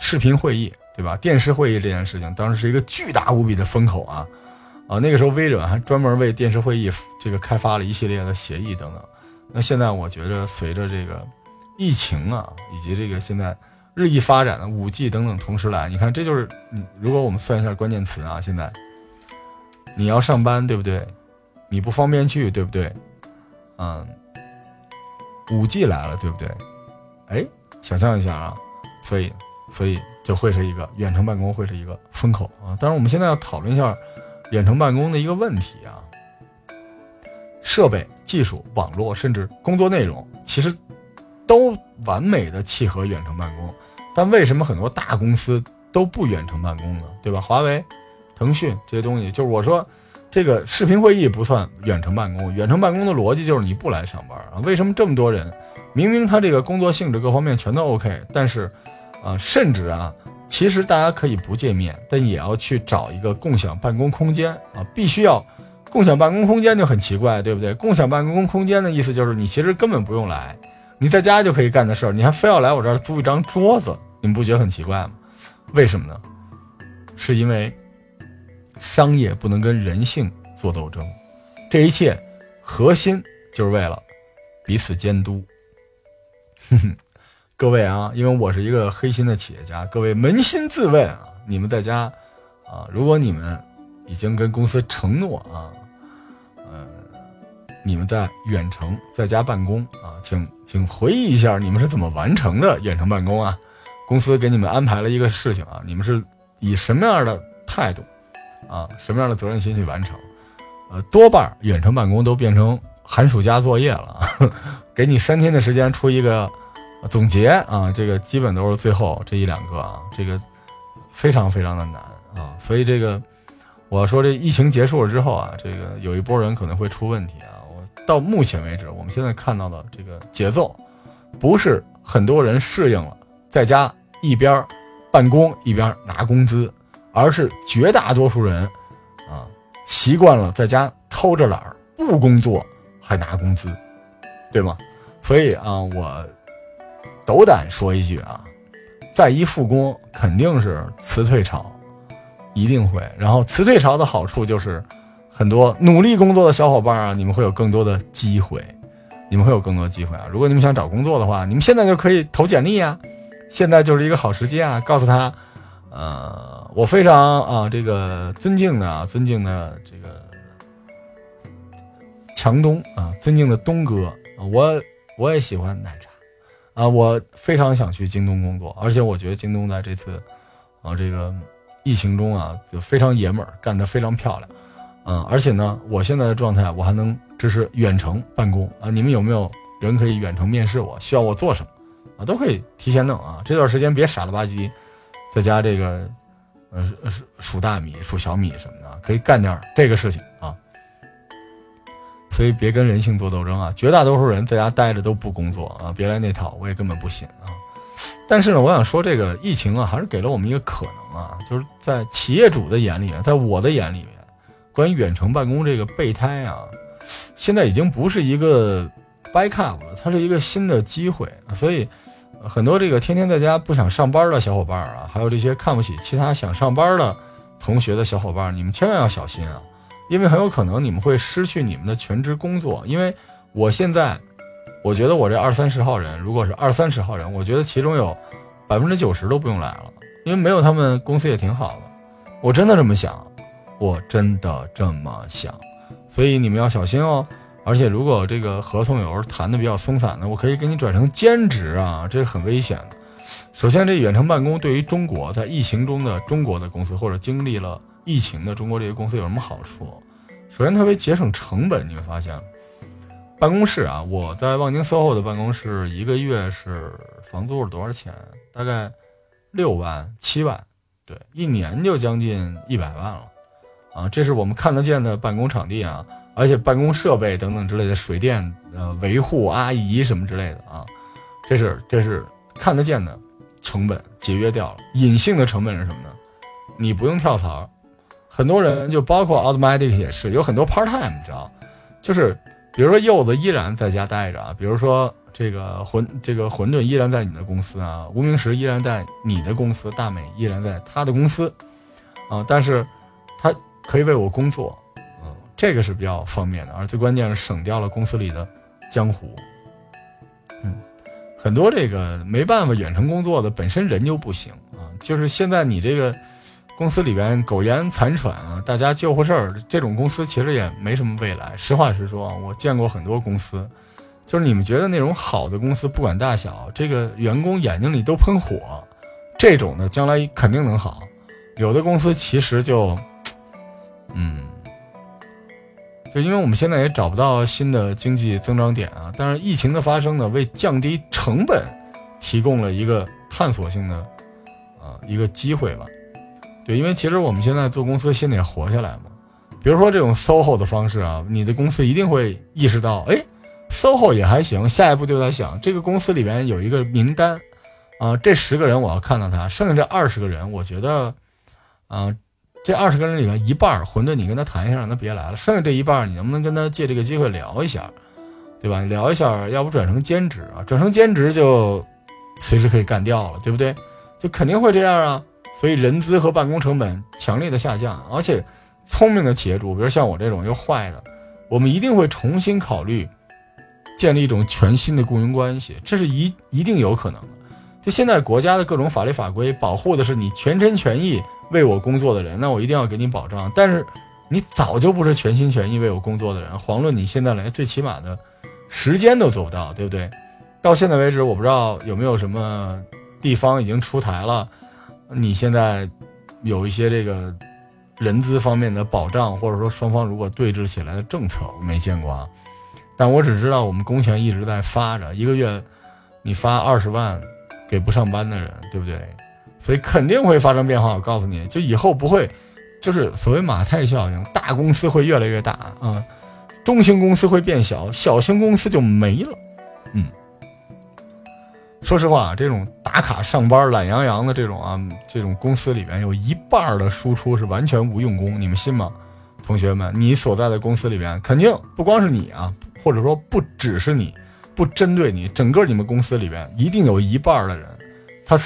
视频会议对吧？电视会议这件事情，当时是一个巨大无比的风口啊啊！那个时候微软还专门为电视会议这个开发了一系列的协议等等。那现在我觉得随着这个。疫情啊，以及这个现在日益发展的五 G 等等同时来，你看，这就是如果我们算一下关键词啊，现在你要上班对不对？你不方便去对不对？嗯，五 G 来了对不对？哎，想象一下啊，所以所以就会是一个远程办公会是一个风口啊。当然，我们现在要讨论一下远程办公的一个问题啊，设备、技术、网络，甚至工作内容，其实。都完美的契合远程办公，但为什么很多大公司都不远程办公呢？对吧？华为、腾讯这些东西，就是我说，这个视频会议不算远程办公。远程办公的逻辑就是你不来上班啊？为什么这么多人，明明他这个工作性质各方面全都 OK，但是，啊，甚至啊，其实大家可以不见面，但也要去找一个共享办公空间啊，必须要共享办公空间就很奇怪，对不对？共享办公空间的意思就是你其实根本不用来。你在家就可以干的事儿，你还非要来我这儿租一张桌子，你们不觉得很奇怪吗？为什么呢？是因为商业不能跟人性做斗争，这一切核心就是为了彼此监督。哼 哼各位啊，因为我是一个黑心的企业家，各位扪心自问啊，你们在家啊，如果你们已经跟公司承诺啊。你们在远程在家办公啊，请请回忆一下你们是怎么完成的远程办公啊？公司给你们安排了一个事情啊，你们是以什么样的态度啊，什么样的责任心去完成？呃，多半远程办公都变成寒暑假作业了，给你三天的时间出一个总结啊，这个基本都是最后这一两个啊，这个非常非常的难啊，所以这个我说这疫情结束了之后啊，这个有一波人可能会出问题啊。我到目前为止，我们现在看到的这个节奏，不是很多人适应了在家一边办公一边拿工资，而是绝大多数人啊习惯了在家偷着懒不工作还拿工资，对吗？所以啊，我斗胆说一句啊，再一复工肯定是辞退潮，一定会。然后辞退潮的好处就是。很多努力工作的小伙伴啊，你们会有更多的机会，你们会有更多机会啊！如果你们想找工作的话，你们现在就可以投简历啊，现在就是一个好时机啊！告诉他，呃，我非常啊这个尊敬的尊敬的这个强东啊，尊敬的东哥，我我也喜欢奶茶啊，我非常想去京东工作，而且我觉得京东在这次啊这个疫情中啊就非常爷们儿，干得非常漂亮。嗯，而且呢，我现在的状态我还能支持远程办公啊！你们有没有人可以远程面试我？需要我做什么啊？都可以提前弄啊！这段时间别傻了吧唧，在家这个呃数数大米、数小米什么的，可以干点这个事情！所以别跟人性做斗争啊！绝大多数人在家待着都不工作啊！别来那套，我也根本不信啊！但是呢，我想说这个疫情啊，还是给了我们一个可能啊，就是在企业主的眼里面，在我的眼里面。关于远程办公这个备胎啊，现在已经不是一个 backup 了，它是一个新的机会。所以，很多这个天天在家不想上班的小伙伴啊，还有这些看不起其他想上班的同学的小伙伴，你们千万要小心啊，因为很有可能你们会失去你们的全职工作。因为我现在，我觉得我这二三十号人，如果是二三十号人，我觉得其中有百分之九十都不用来了，因为没有他们公司也挺好的。我真的这么想。我真的这么想，所以你们要小心哦。而且如果这个合同有时候谈的比较松散的，我可以给你转成兼职啊，这是很危险的。首先，这远程办公对于中国在疫情中的中国的公司或者经历了疫情的中国这些公司有什么好处？首先，特别节省成本。你会发现，办公室啊，我在望京 SOHO 的办公室一个月是房租是多少钱？大概六万七万，对，一年就将近一百万了。啊，这是我们看得见的办公场地啊，而且办公设备等等之类的水电呃维护阿姨什么之类的啊，这是这是看得见的成本节约掉了。隐性的成本是什么呢？你不用跳槽，很多人就包括 Automatic 也是有很多 part time，你知道，就是比如说柚子依然在家待着啊，比如说这个馄这个馄饨依然在你的公司啊，无名石依然在你的公司，大美依然在他的公司啊，但是他。可以为我工作，嗯，这个是比较方便的，而最关键是省掉了公司里的江湖，嗯，很多这个没办法远程工作的本身人就不行啊，就是现在你这个公司里边苟延残喘啊，大家救活事儿，这种公司其实也没什么未来。实话实说啊，我见过很多公司，就是你们觉得那种好的公司，不管大小，这个员工眼睛里都喷火，这种的将来肯定能好。有的公司其实就。嗯，就因为我们现在也找不到新的经济增长点啊，但是疫情的发生呢，为降低成本提供了一个探索性的啊一个机会吧。对，因为其实我们现在做公司先得活下来嘛。比如说这种 SOHO 的方式啊，你的公司一定会意识到，哎，SOHO 也还行。下一步就在想，这个公司里边有一个名单啊，这十个人我要看到他，剩下这二十个人，我觉得啊。这二十个人里面一半混沌，你跟他谈一下，让他别来了。剩下这一半，你能不能跟他借这个机会聊一下，对吧？聊一下，要不转成兼职啊？转成兼职就随时可以干掉了，对不对？就肯定会这样啊。所以人资和办公成本强烈的下降，而且聪明的企业主，比如像我这种又坏的，我们一定会重新考虑建立一种全新的雇佣关系，这是一一定有可能的。就现在国家的各种法律法规保护的是你全心全意。为我工作的人，那我一定要给你保障。但是，你早就不是全心全意为我工作的人。遑论你现在连最起码的时间都做不到，对不对？到现在为止，我不知道有没有什么地方已经出台了。你现在有一些这个人资方面的保障，或者说双方如果对峙起来的政策，我没见过啊。但我只知道我们工钱一直在发着，一个月你发二十万给不上班的人，对不对？所以肯定会发生变化，我告诉你就以后不会，就是所谓马太效应，大公司会越来越大啊，中型公司会变小，小型公司就没了。嗯，说实话，这种打卡上班、懒洋洋的这种啊，这种公司里边有一半的输出是完全无用功，你们信吗？同学们，你所在的公司里边肯定不光是你啊，或者说不只是你，不针对你，整个你们公司里边一定有一半的人，他。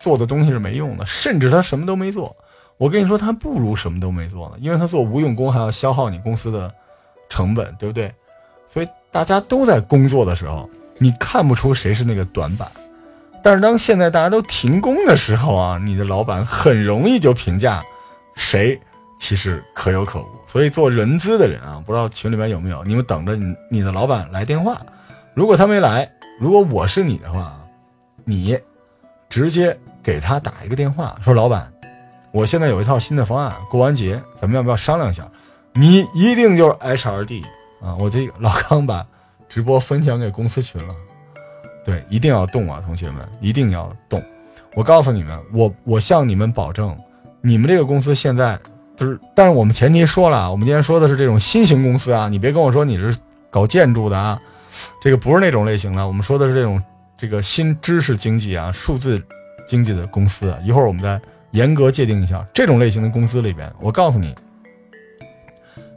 做的东西是没用的，甚至他什么都没做。我跟你说，他不如什么都没做呢，因为他做无用功还要消耗你公司的成本，对不对？所以大家都在工作的时候，你看不出谁是那个短板。但是当现在大家都停工的时候啊，你的老板很容易就评价谁其实可有可无。所以做人资的人啊，不知道群里面有没有，你们等着你你的老板来电话。如果他没来，如果我是你的话，你直接给他打一个电话，说老板，我现在有一套新的方案，过完节咱们要不要商量一下？你一定就是 HRD 啊！我这老康吧直播分享给公司群了。对，一定要动啊，同学们，一定要动！我告诉你们，我我向你们保证，你们这个公司现在。就是，但是我们前提说了，我们今天说的是这种新型公司啊，你别跟我说你是搞建筑的啊，这个不是那种类型的。我们说的是这种这个新知识经济啊、数字经济的公司。一会儿我们再严格界定一下这种类型的公司里边，我告诉你，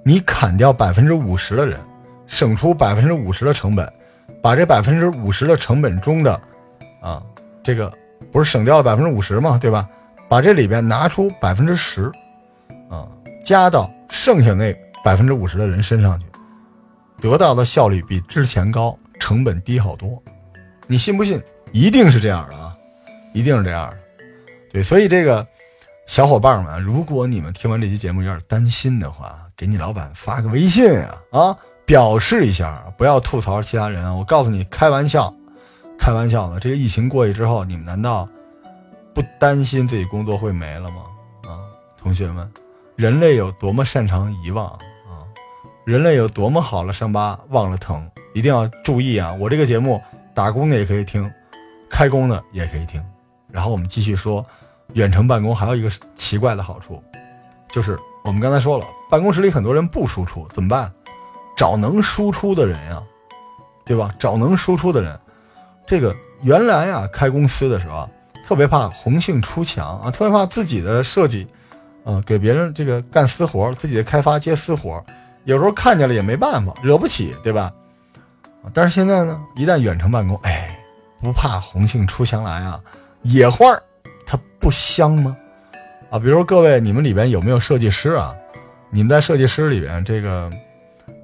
你砍掉百分之五十的人，省出百分之五十的成本，把这百分之五十的成本中的啊，这个不是省掉了百分之五十吗？对吧？把这里边拿出百分之十。啊，加到剩下那百分之五十的人身上去，得到的效率比之前高，成本低好多。你信不信？一定是这样的啊，一定是这样的。对，所以这个小伙伴们，如果你们听完这期节目有点担心的话，给你老板发个微信啊啊，表示一下，不要吐槽其他人啊。我告诉你，开玩笑，开玩笑的。这个疫情过去之后，你们难道不担心自己工作会没了吗？啊，同学们。人类有多么擅长遗忘啊！人类有多么好了伤疤忘了疼，一定要注意啊！我这个节目，打工的也可以听，开工的也可以听。然后我们继续说，远程办公还有一个奇怪的好处，就是我们刚才说了，办公室里很多人不输出，怎么办？找能输出的人呀，对吧？找能输出的人。这个原来啊，开公司的时候啊，特别怕红杏出墙啊，特别怕自己的设计。啊，给别人这个干私活，自己的开发接私活，有时候看见了也没办法，惹不起，对吧？但是现在呢，一旦远程办公，哎，不怕红杏出墙来啊，野花儿它不香吗？啊，比如各位，你们里边有没有设计师啊？你们在设计师里边，这个，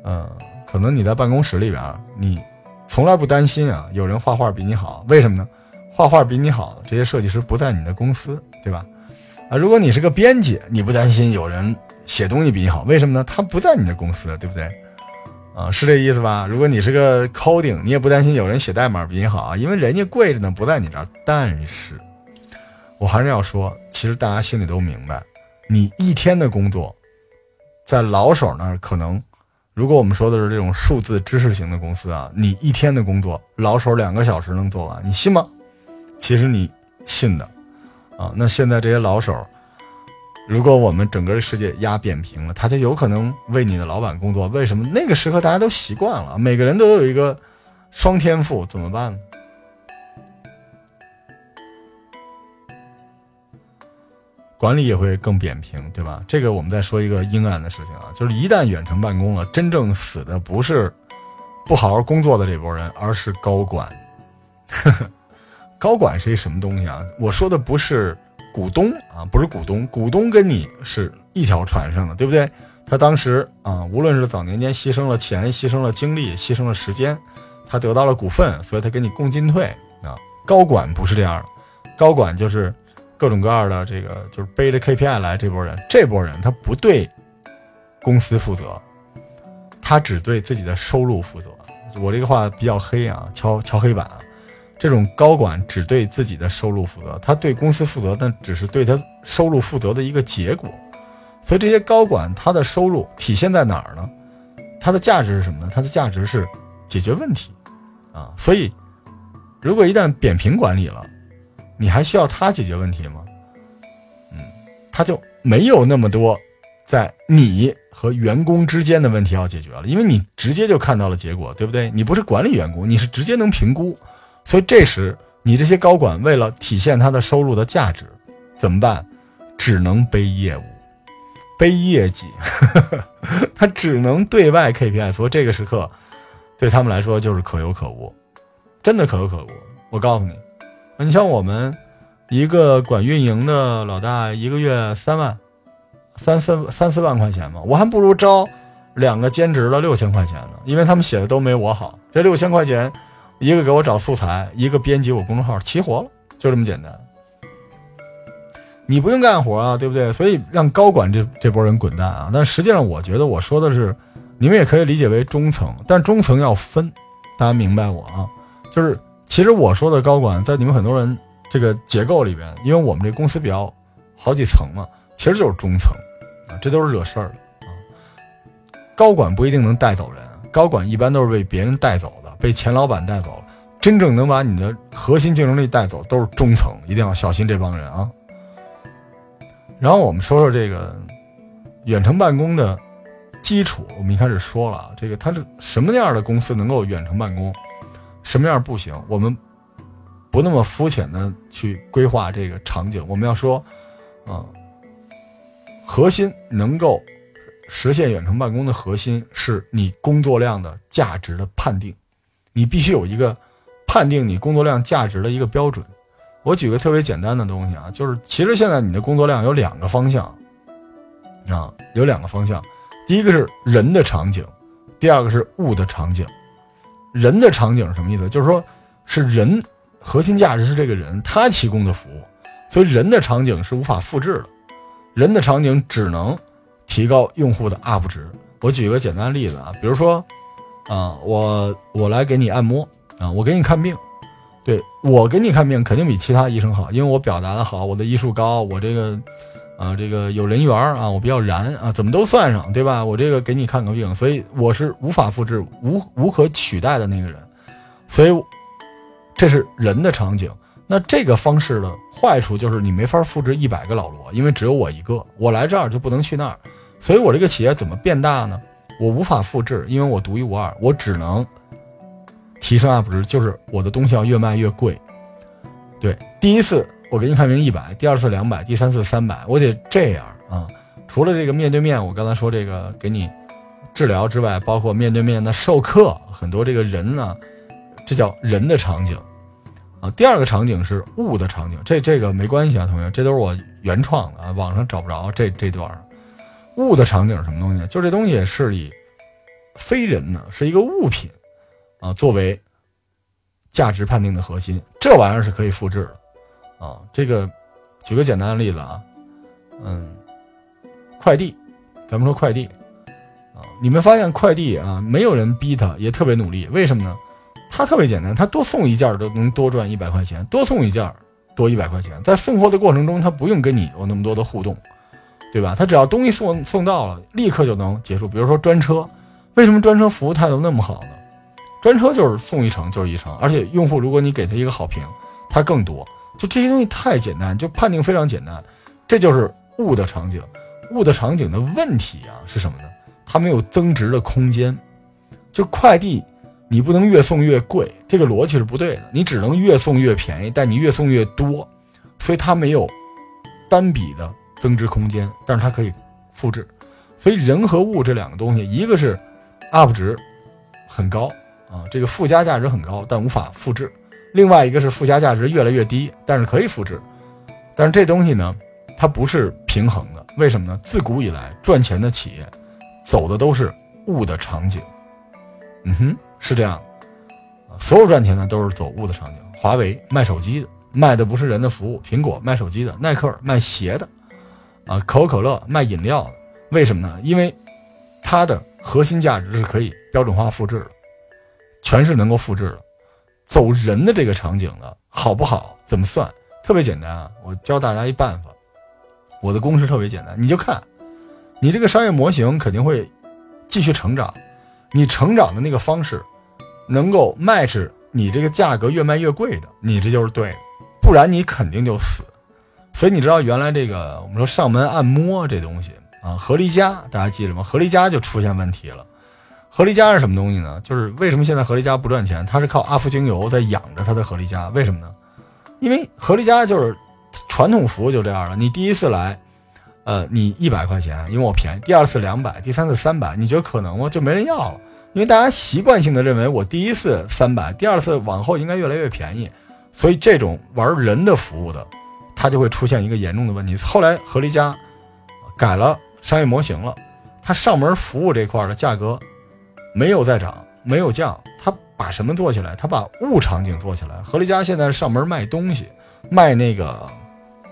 嗯，可能你在办公室里边，你从来不担心啊，有人画画比你好，为什么呢？画画比你好，这些设计师不在你的公司，对吧？啊，如果你是个编辑，你不担心有人写东西比你好，为什么呢？他不在你的公司，对不对？啊，是这意思吧？如果你是个 coding，你也不担心有人写代码比你好啊，因为人家贵着呢，不在你这儿。但是，我还是要说，其实大家心里都明白，你一天的工作，在老手那儿可能，如果我们说的是这种数字知识型的公司啊，你一天的工作，老手两个小时能做完，你信吗？其实你信的。啊，那现在这些老手，如果我们整个世界压扁平了，他就有可能为你的老板工作。为什么那个时刻大家都习惯了，每个人都有一个双天赋，怎么办呢？管理也会更扁平，对吧？这个我们再说一个阴暗的事情啊，就是一旦远程办公了，真正死的不是不好好工作的这波人，而是高管。高管是一什么东西啊？我说的不是股东啊，不是股东，股东跟你是一条船上的，对不对？他当时啊，无论是早年间牺牲了钱、牺牲了精力、牺牲了时间，他得到了股份，所以他给你共进退啊。高管不是这样的，高管就是各种各样的这个，就是背着 KPI 来这波人，这波人他不对公司负责，他只对自己的收入负责。我这个话比较黑啊，敲敲黑板。这种高管只对自己的收入负责，他对公司负责，但只是对他收入负责的一个结果。所以这些高管他的收入体现在哪儿呢？他的价值是什么呢？他的价值是解决问题啊。所以，如果一旦扁平管理了，你还需要他解决问题吗？嗯，他就没有那么多在你和员工之间的问题要解决了，因为你直接就看到了结果，对不对？你不是管理员工，你是直接能评估。所以这时，你这些高管为了体现他的收入的价值，怎么办？只能背业务，背业绩，他只能对外 KPI。所以这个时刻，对他们来说就是可有可无，真的可有可无。我告诉你，你像我们一个管运营的老大，一个月三万、三四三四万块钱嘛，我还不如招两个兼职的六千块钱呢，因为他们写的都没我好。这六千块钱。一个给我找素材，一个编辑我公众号，齐活了，就这么简单。你不用干活啊，对不对？所以让高管这这波人滚蛋啊！但实际上，我觉得我说的是，你们也可以理解为中层，但中层要分，大家明白我啊？就是其实我说的高管，在你们很多人这个结构里边，因为我们这公司比较好几层嘛，其实就是中层啊，这都是惹事儿的啊。高管不一定能带走人，高管一般都是被别人带走的，被前老板带走。真正能把你的核心竞争力带走，都是中层，一定要小心这帮人啊。然后我们说说这个远程办公的基础。我们一开始说了，这个它是什么样的公司能够远程办公，什么样不行。我们不那么肤浅的去规划这个场景。我们要说，啊，核心能够实现远程办公的核心是你工作量的价值的判定，你必须有一个判定你工作量价值的一个标准。我举个特别简单的东西啊，就是其实现在你的工作量有两个方向，啊，有两个方向，第一个是人的场景，第二个是物的场景。人的场景是什么意思？就是说，是人核心价值是这个人他提供的服务，所以人的场景是无法复制的，人的场景只能提高用户的 UP 值。我举个简单例子啊，比如说，啊，我我来给你按摩啊，我给你看病。对我给你看病肯定比其他医生好，因为我表达的好，我的医术高，我这个，啊，这个有人缘啊，我比较燃啊，怎么都算上，对吧？我这个给你看个病，所以我是无法复制、无无可取代的那个人，所以这是人的场景。那这个方式的坏处就是你没法复制一百个老罗，因为只有我一个，我来这儿就不能去那儿，所以我这个企业怎么变大呢？我无法复制，因为我独一无二，我只能。提升 UP 值就是我的东西要越卖越贵，对，第一次我给你排名一百，第二次两百，第三次三百，我得这样啊。除了这个面对面，我刚才说这个给你治疗之外，包括面对面的授课，很多这个人呢，这叫人的场景啊。第二个场景是物的场景，这这个没关系啊，同学，这都是我原创的啊，网上找不着这这段。物的场景是什么东西？就这东西是以非人呢，是一个物品。啊，作为价值判定的核心，这玩意儿是可以复制的啊。这个举个简单的例子啊，嗯，快递，咱们说快递啊，你们发现快递啊，没有人逼他，也特别努力，为什么呢？他特别简单，他多送一件都能多赚一百块钱，多送一件多一百块钱，在送货的过程中，他不用跟你有那么多的互动，对吧？他只要东西送送到了，立刻就能结束。比如说专车，为什么专车服务态度那么好呢？专车就是送一程就是一程，而且用户如果你给他一个好评，他更多。就这些东西太简单，就判定非常简单。这就是物的场景，物的场景的问题啊是什么呢？它没有增值的空间。就快递，你不能越送越贵，这个逻辑是不对的。你只能越送越便宜，但你越送越多，所以它没有单笔的增值空间，但是它可以复制。所以人和物这两个东西，一个是 UP 值很高。啊，这个附加价值很高，但无法复制。另外一个是附加价值越来越低，但是可以复制。但是这东西呢，它不是平衡的。为什么呢？自古以来赚钱的企业走的都是物的场景。嗯哼，是这样。所有赚钱的都是走物的场景。华为卖手机的，卖的不是人的服务；苹果卖手机的，耐克卖鞋的，啊，可口可乐卖饮料的。为什么呢？因为它的核心价值是可以标准化复制的。全是能够复制的，走人的这个场景的好不好？怎么算？特别简单啊！我教大家一办法，我的公式特别简单，你就看，你这个商业模型肯定会继续成长，你成长的那个方式，能够卖是你这个价格越卖越贵的，你这就是对的，不然你肯定就死。所以你知道原来这个我们说上门按摩这东西啊，合力家大家记着吗？合力家就出现问题了。合力家是什么东西呢？就是为什么现在合力家不赚钱？它是靠阿芙精油在养着它的合力家。为什么呢？因为合力家就是传统服务就这样了。你第一次来，呃，你一百块钱，因为我便宜；第二次两百，第三次三百，你觉得可能吗？就没人要了，因为大家习惯性的认为我第一次三百，第二次往后应该越来越便宜。所以这种玩人的服务的，它就会出现一个严重的问题。后来合力家改了商业模型了，它上门服务这块的价格。没有再涨，没有降，他把什么做起来？他把物场景做起来。何丽家现在上门卖东西，卖那个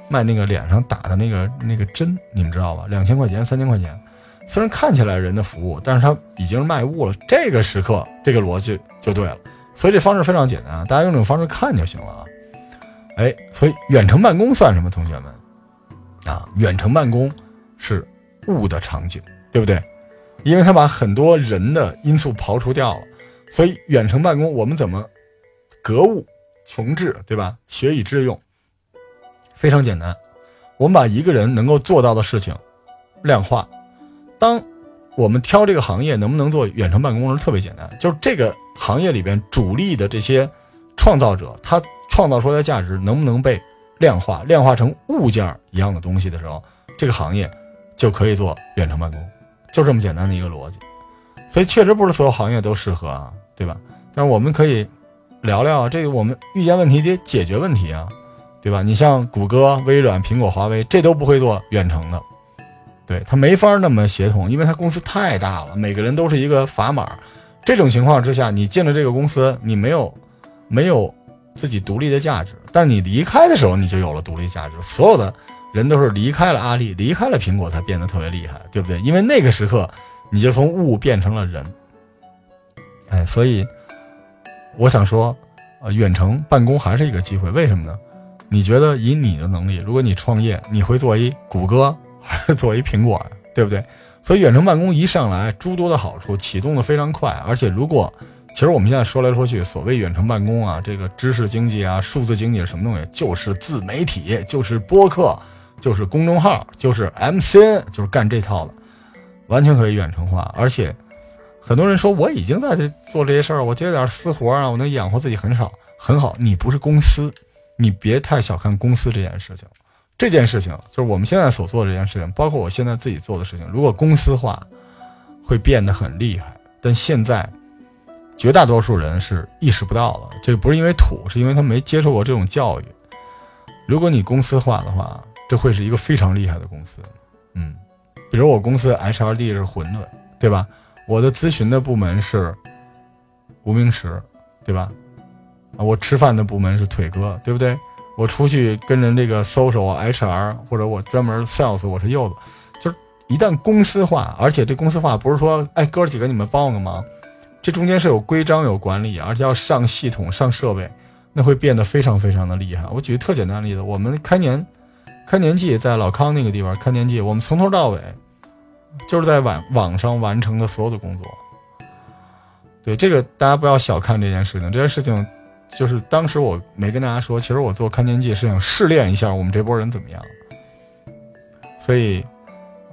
卖那个脸上打的那个那个针，你们知道吧？两千块钱、三千块钱，虽然看起来人的服务，但是他已经卖物了。这个时刻，这个逻辑就对了。所以这方式非常简单啊，大家用这种方式看就行了啊。哎，所以远程办公算什么？同学们啊，远程办公是物的场景，对不对？因为他把很多人的因素刨除掉了，所以远程办公我们怎么格物穷治，对吧？学以致用，非常简单。我们把一个人能够做到的事情量化。当我们挑这个行业能不能做远程办公时特别简单，就是这个行业里边主力的这些创造者，他。创造出来的价值能不能被量化、量化成物件一样的东西的时候，这个行业就可以做远程办公，就这么简单的一个逻辑。所以确实不是所有行业都适合啊，对吧？但是我们可以聊聊这个，我们遇见问题得解决问题啊，对吧？你像谷歌、微软、苹果、华为，这都不会做远程的，对他没法那么协同，因为他公司太大了，每个人都是一个砝码。这种情况之下，你进了这个公司，你没有没有。自己独立的价值，但你离开的时候，你就有了独立价值。所有的人都是离开了阿里，离开了苹果，才变得特别厉害，对不对？因为那个时刻，你就从物变成了人。哎，所以我想说，呃，远程办公还是一个机会。为什么呢？你觉得以你的能力，如果你创业，你会做一谷歌还是做一苹果呀？对不对？所以远程办公一上来，诸多的好处，启动的非常快，而且如果。其实我们现在说来说去，所谓远程办公啊，这个知识经济啊，数字经济什么东西？就是自媒体，就是播客，就是公众号，就是 MCN，就是干这套的，完全可以远程化。而且很多人说我已经在这做这些事儿，我接点私活啊，我能养活自己很少，很好。你不是公司，你别太小看公司这件事情。这件事情就是我们现在所做的这件事情，包括我现在自己做的事情，如果公司化，会变得很厉害。但现在。绝大多数人是意识不到的，这不是因为土，是因为他没接受过这种教育。如果你公司化的话，这会是一个非常厉害的公司。嗯，比如我公司 HRD 是馄饨，对吧？我的咨询的部门是无名氏，对吧？啊，我吃饭的部门是腿哥，对不对？我出去跟人这个 social HR 或者我专门 sales，我是柚子。就是一旦公司化，而且这公司化不是说，哎，哥几个你们帮我个忙。这中间是有规章有管理，而且要上系统上设备，那会变得非常非常的厉害。我举个特简单的例子，我们开年开年季在老康那个地方开年季，我们从头到尾就是在网网上完成的所有的工作。对这个大家不要小看这件事情，这件事情就是当时我没跟大家说，其实我做开年季是想试炼一下我们这波人怎么样。所以，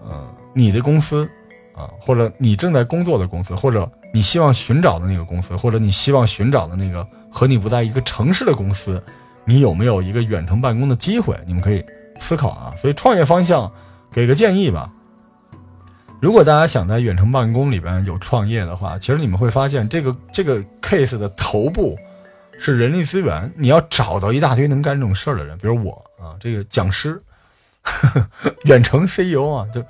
呃，你的公司啊，或者你正在工作的公司，或者。你希望寻找的那个公司，或者你希望寻找的那个和你不在一个城市的公司，你有没有一个远程办公的机会？你们可以思考啊。所以创业方向，给个建议吧。如果大家想在远程办公里边有创业的话，其实你们会发现这个这个 case 的头部是人力资源，你要找到一大堆能干这种事儿的人，比如我啊，这个讲师，远程 CEO 啊，就。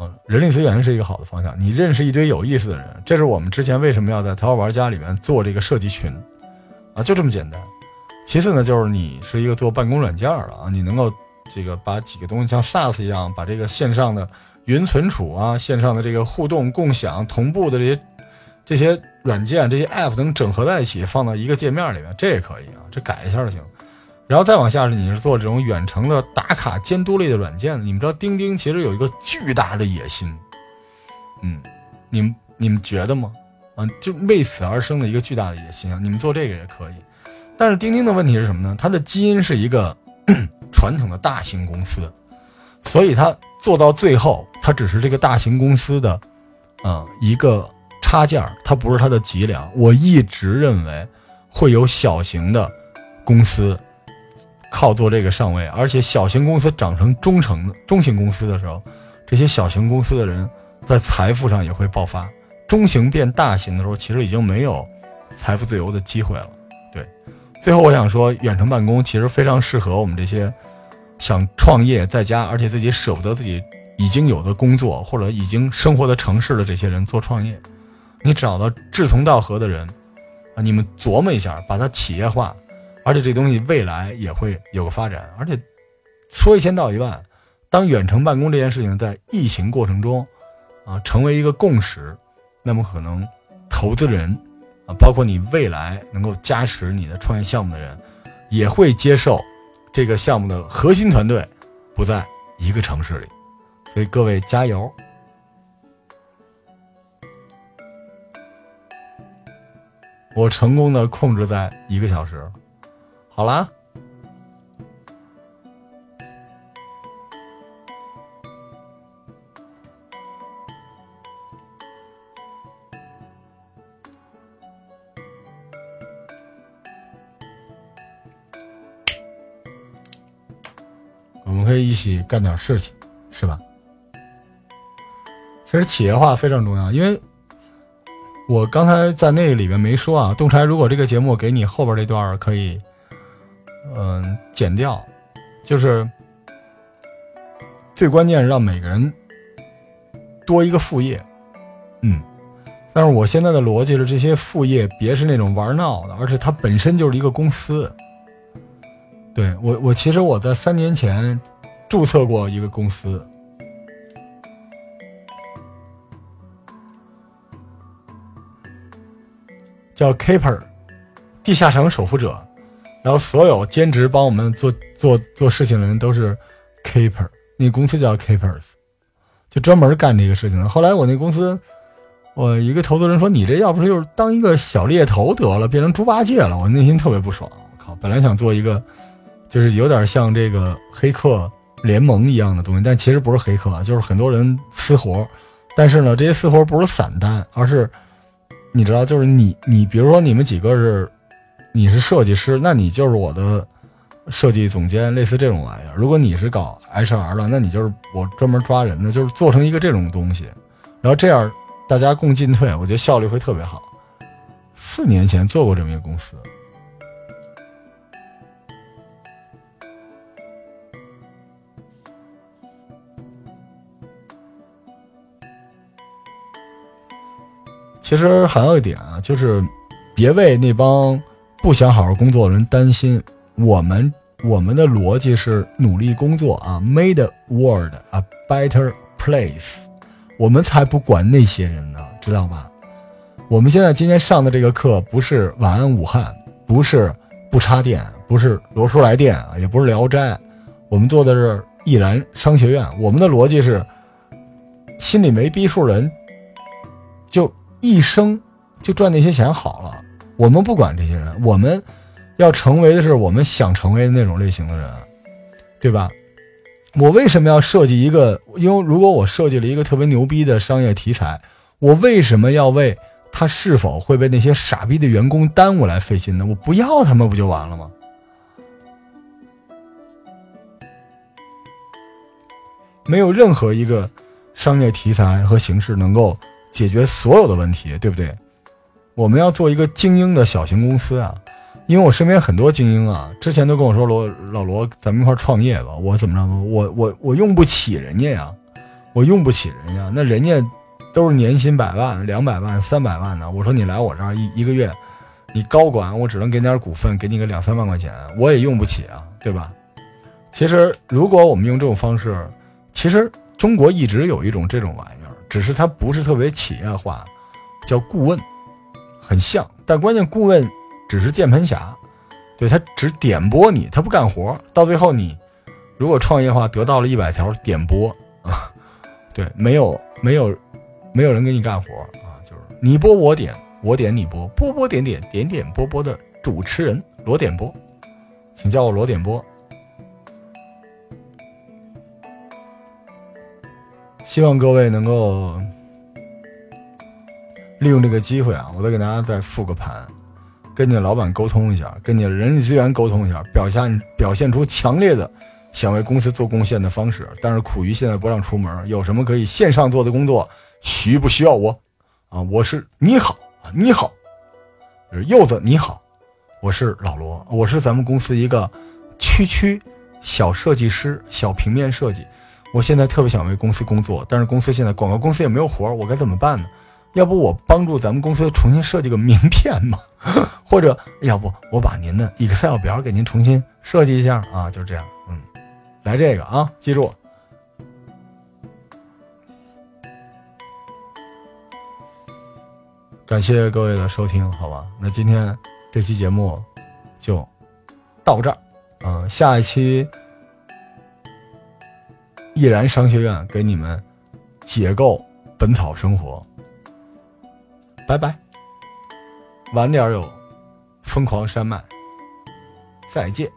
嗯，人力资源是一个好的方向。你认识一堆有意思的人，这是我们之前为什么要在淘宝玩家里面做这个设计群啊，就这么简单。其次呢，就是你是一个做办公软件的啊，你能够这个把几个东西像 SaaS 一样，把这个线上的云存储啊，线上的这个互动共享同步的这些这些软件、这些 App 能整合在一起，放到一个界面里面，这也可以啊，这改一下就行。然后再往下是你是做这种远程的打卡监督类的软件，你们知道钉钉其实有一个巨大的野心，嗯，你们你们觉得吗？啊，就为此而生的一个巨大的野心啊，你们做这个也可以。但是钉钉的问题是什么呢？它的基因是一个传统的大型公司，所以它做到最后，它只是这个大型公司的啊一个插件儿，它不是它的脊梁。我一直认为会有小型的公司。靠做这个上位，而且小型公司长成中成中型公司的时候，这些小型公司的人在财富上也会爆发。中型变大型的时候，其实已经没有财富自由的机会了。最后我想说，远程办公其实非常适合我们这些想创业在家，而且自己舍不得自己已经有的工作或者已经生活的城市的这些人做创业。你找到志同道合的人。啊，你们琢磨一下，把它企业化，而且这东西未来也会有个发展。而且说一千道一万，当远程办公这件事情在疫情过程中啊成为一个共识，那么可能投资人啊，包括你未来能够加持你的创业项目的人，也会接受这个项目的核心团队不在一个城市里。所以各位加油！我成功的控制在一个小时，好啦，可以一起干点事情，是吧？其实企业化非常重要，因为。我刚才在那个里面没说啊，洞柴，如果这个节目给你后边这段可以，嗯，剪掉，就是最关键让每个人多一个副业，嗯，但是我现在的逻辑是，这些副业别是那种玩闹的，而且它本身就是一个公司。对我，我其实我在三年前注册过一个公司。叫 Keeper，地下城守护者，然后所有兼职帮我们做做做事情的人都是 Keeper，那公司叫 Keepers，就专门干这个事情的。后来我那公司，我一个投资人说：“你这要不是就是当一个小猎头得了，变成猪八戒了。”我内心特别不爽。我靠，本来想做一个，就是有点像这个黑客联盟一样的东西，但其实不是黑客，就是很多人私活。但是呢，这些私活不是散单，而是。你知道，就是你，你比如说你们几个是，你是设计师，那你就是我的设计总监，类似这种玩意儿。如果你是搞 HR 的，那你就是我专门抓人的，就是做成一个这种东西，然后这样大家共进退，我觉得效率会特别好。四年前做过这么一个公司。其实还有一点啊，就是别为那帮不想好好工作的人担心。我们我们的逻辑是努力工作啊，made world a better place。我们才不管那些人呢，知道吧？我们现在今天上的这个课不是晚安武汉，不是不插电，不是罗叔来电啊，也不是聊斋。我们做的是易然商学院。我们的逻辑是，心里没逼数人就。一生就赚那些钱好了，我们不管这些人，我们要成为的是我们想成为的那种类型的人，对吧？我为什么要设计一个？因为如果我设计了一个特别牛逼的商业题材，我为什么要为他是否会被那些傻逼的员工耽误来费心呢？我不要他们不就完了吗？没有任何一个商业题材和形式能够。解决所有的问题，对不对？我们要做一个精英的小型公司啊，因为我身边很多精英啊，之前都跟我说罗老罗，咱们一块创业吧。我怎么着？我我我用不起人家呀，我用不起人家。那人家都是年薪百万、两百万、三百万的。我说你来我这儿一一个月，你高管，我只能给你点股份，给你个两三万块钱，我也用不起啊，对吧？其实如果我们用这种方式，其实中国一直有一种这种玩意。只是他不是特别企业化，叫顾问，很像，但关键顾问只是键盘侠，对他只点拨你，他不干活。到最后你如果创业的话得到了一百条点拨啊，对，没有没有没有人给你干活啊，就是你拨我点，我点你拨，拨拨点点点点拨拨的主持人罗点拨，请叫我罗点拨。希望各位能够利用这个机会啊！我再给大家再复个盘，跟你的老板沟通一下，跟你的人力资源沟通一下，表现表现出强烈的想为公司做贡献的方式。但是苦于现在不让出门，有什么可以线上做的工作，需不需要我？啊，我是你好啊，你好，柚子你好，我是老罗，我是咱们公司一个区区小设计师，小平面设计。我现在特别想为公司工作，但是公司现在广告公司也没有活，我该怎么办呢？要不我帮助咱们公司重新设计个名片吧，或者要不我把您的 Excel 表给您重新设计一下啊，就这样，嗯，来这个啊，记住。感谢各位的收听，好吧？那今天这期节目就到这儿，嗯，下一期易然商学院给你们解构本草生活，拜拜。晚点有疯狂山脉，再见。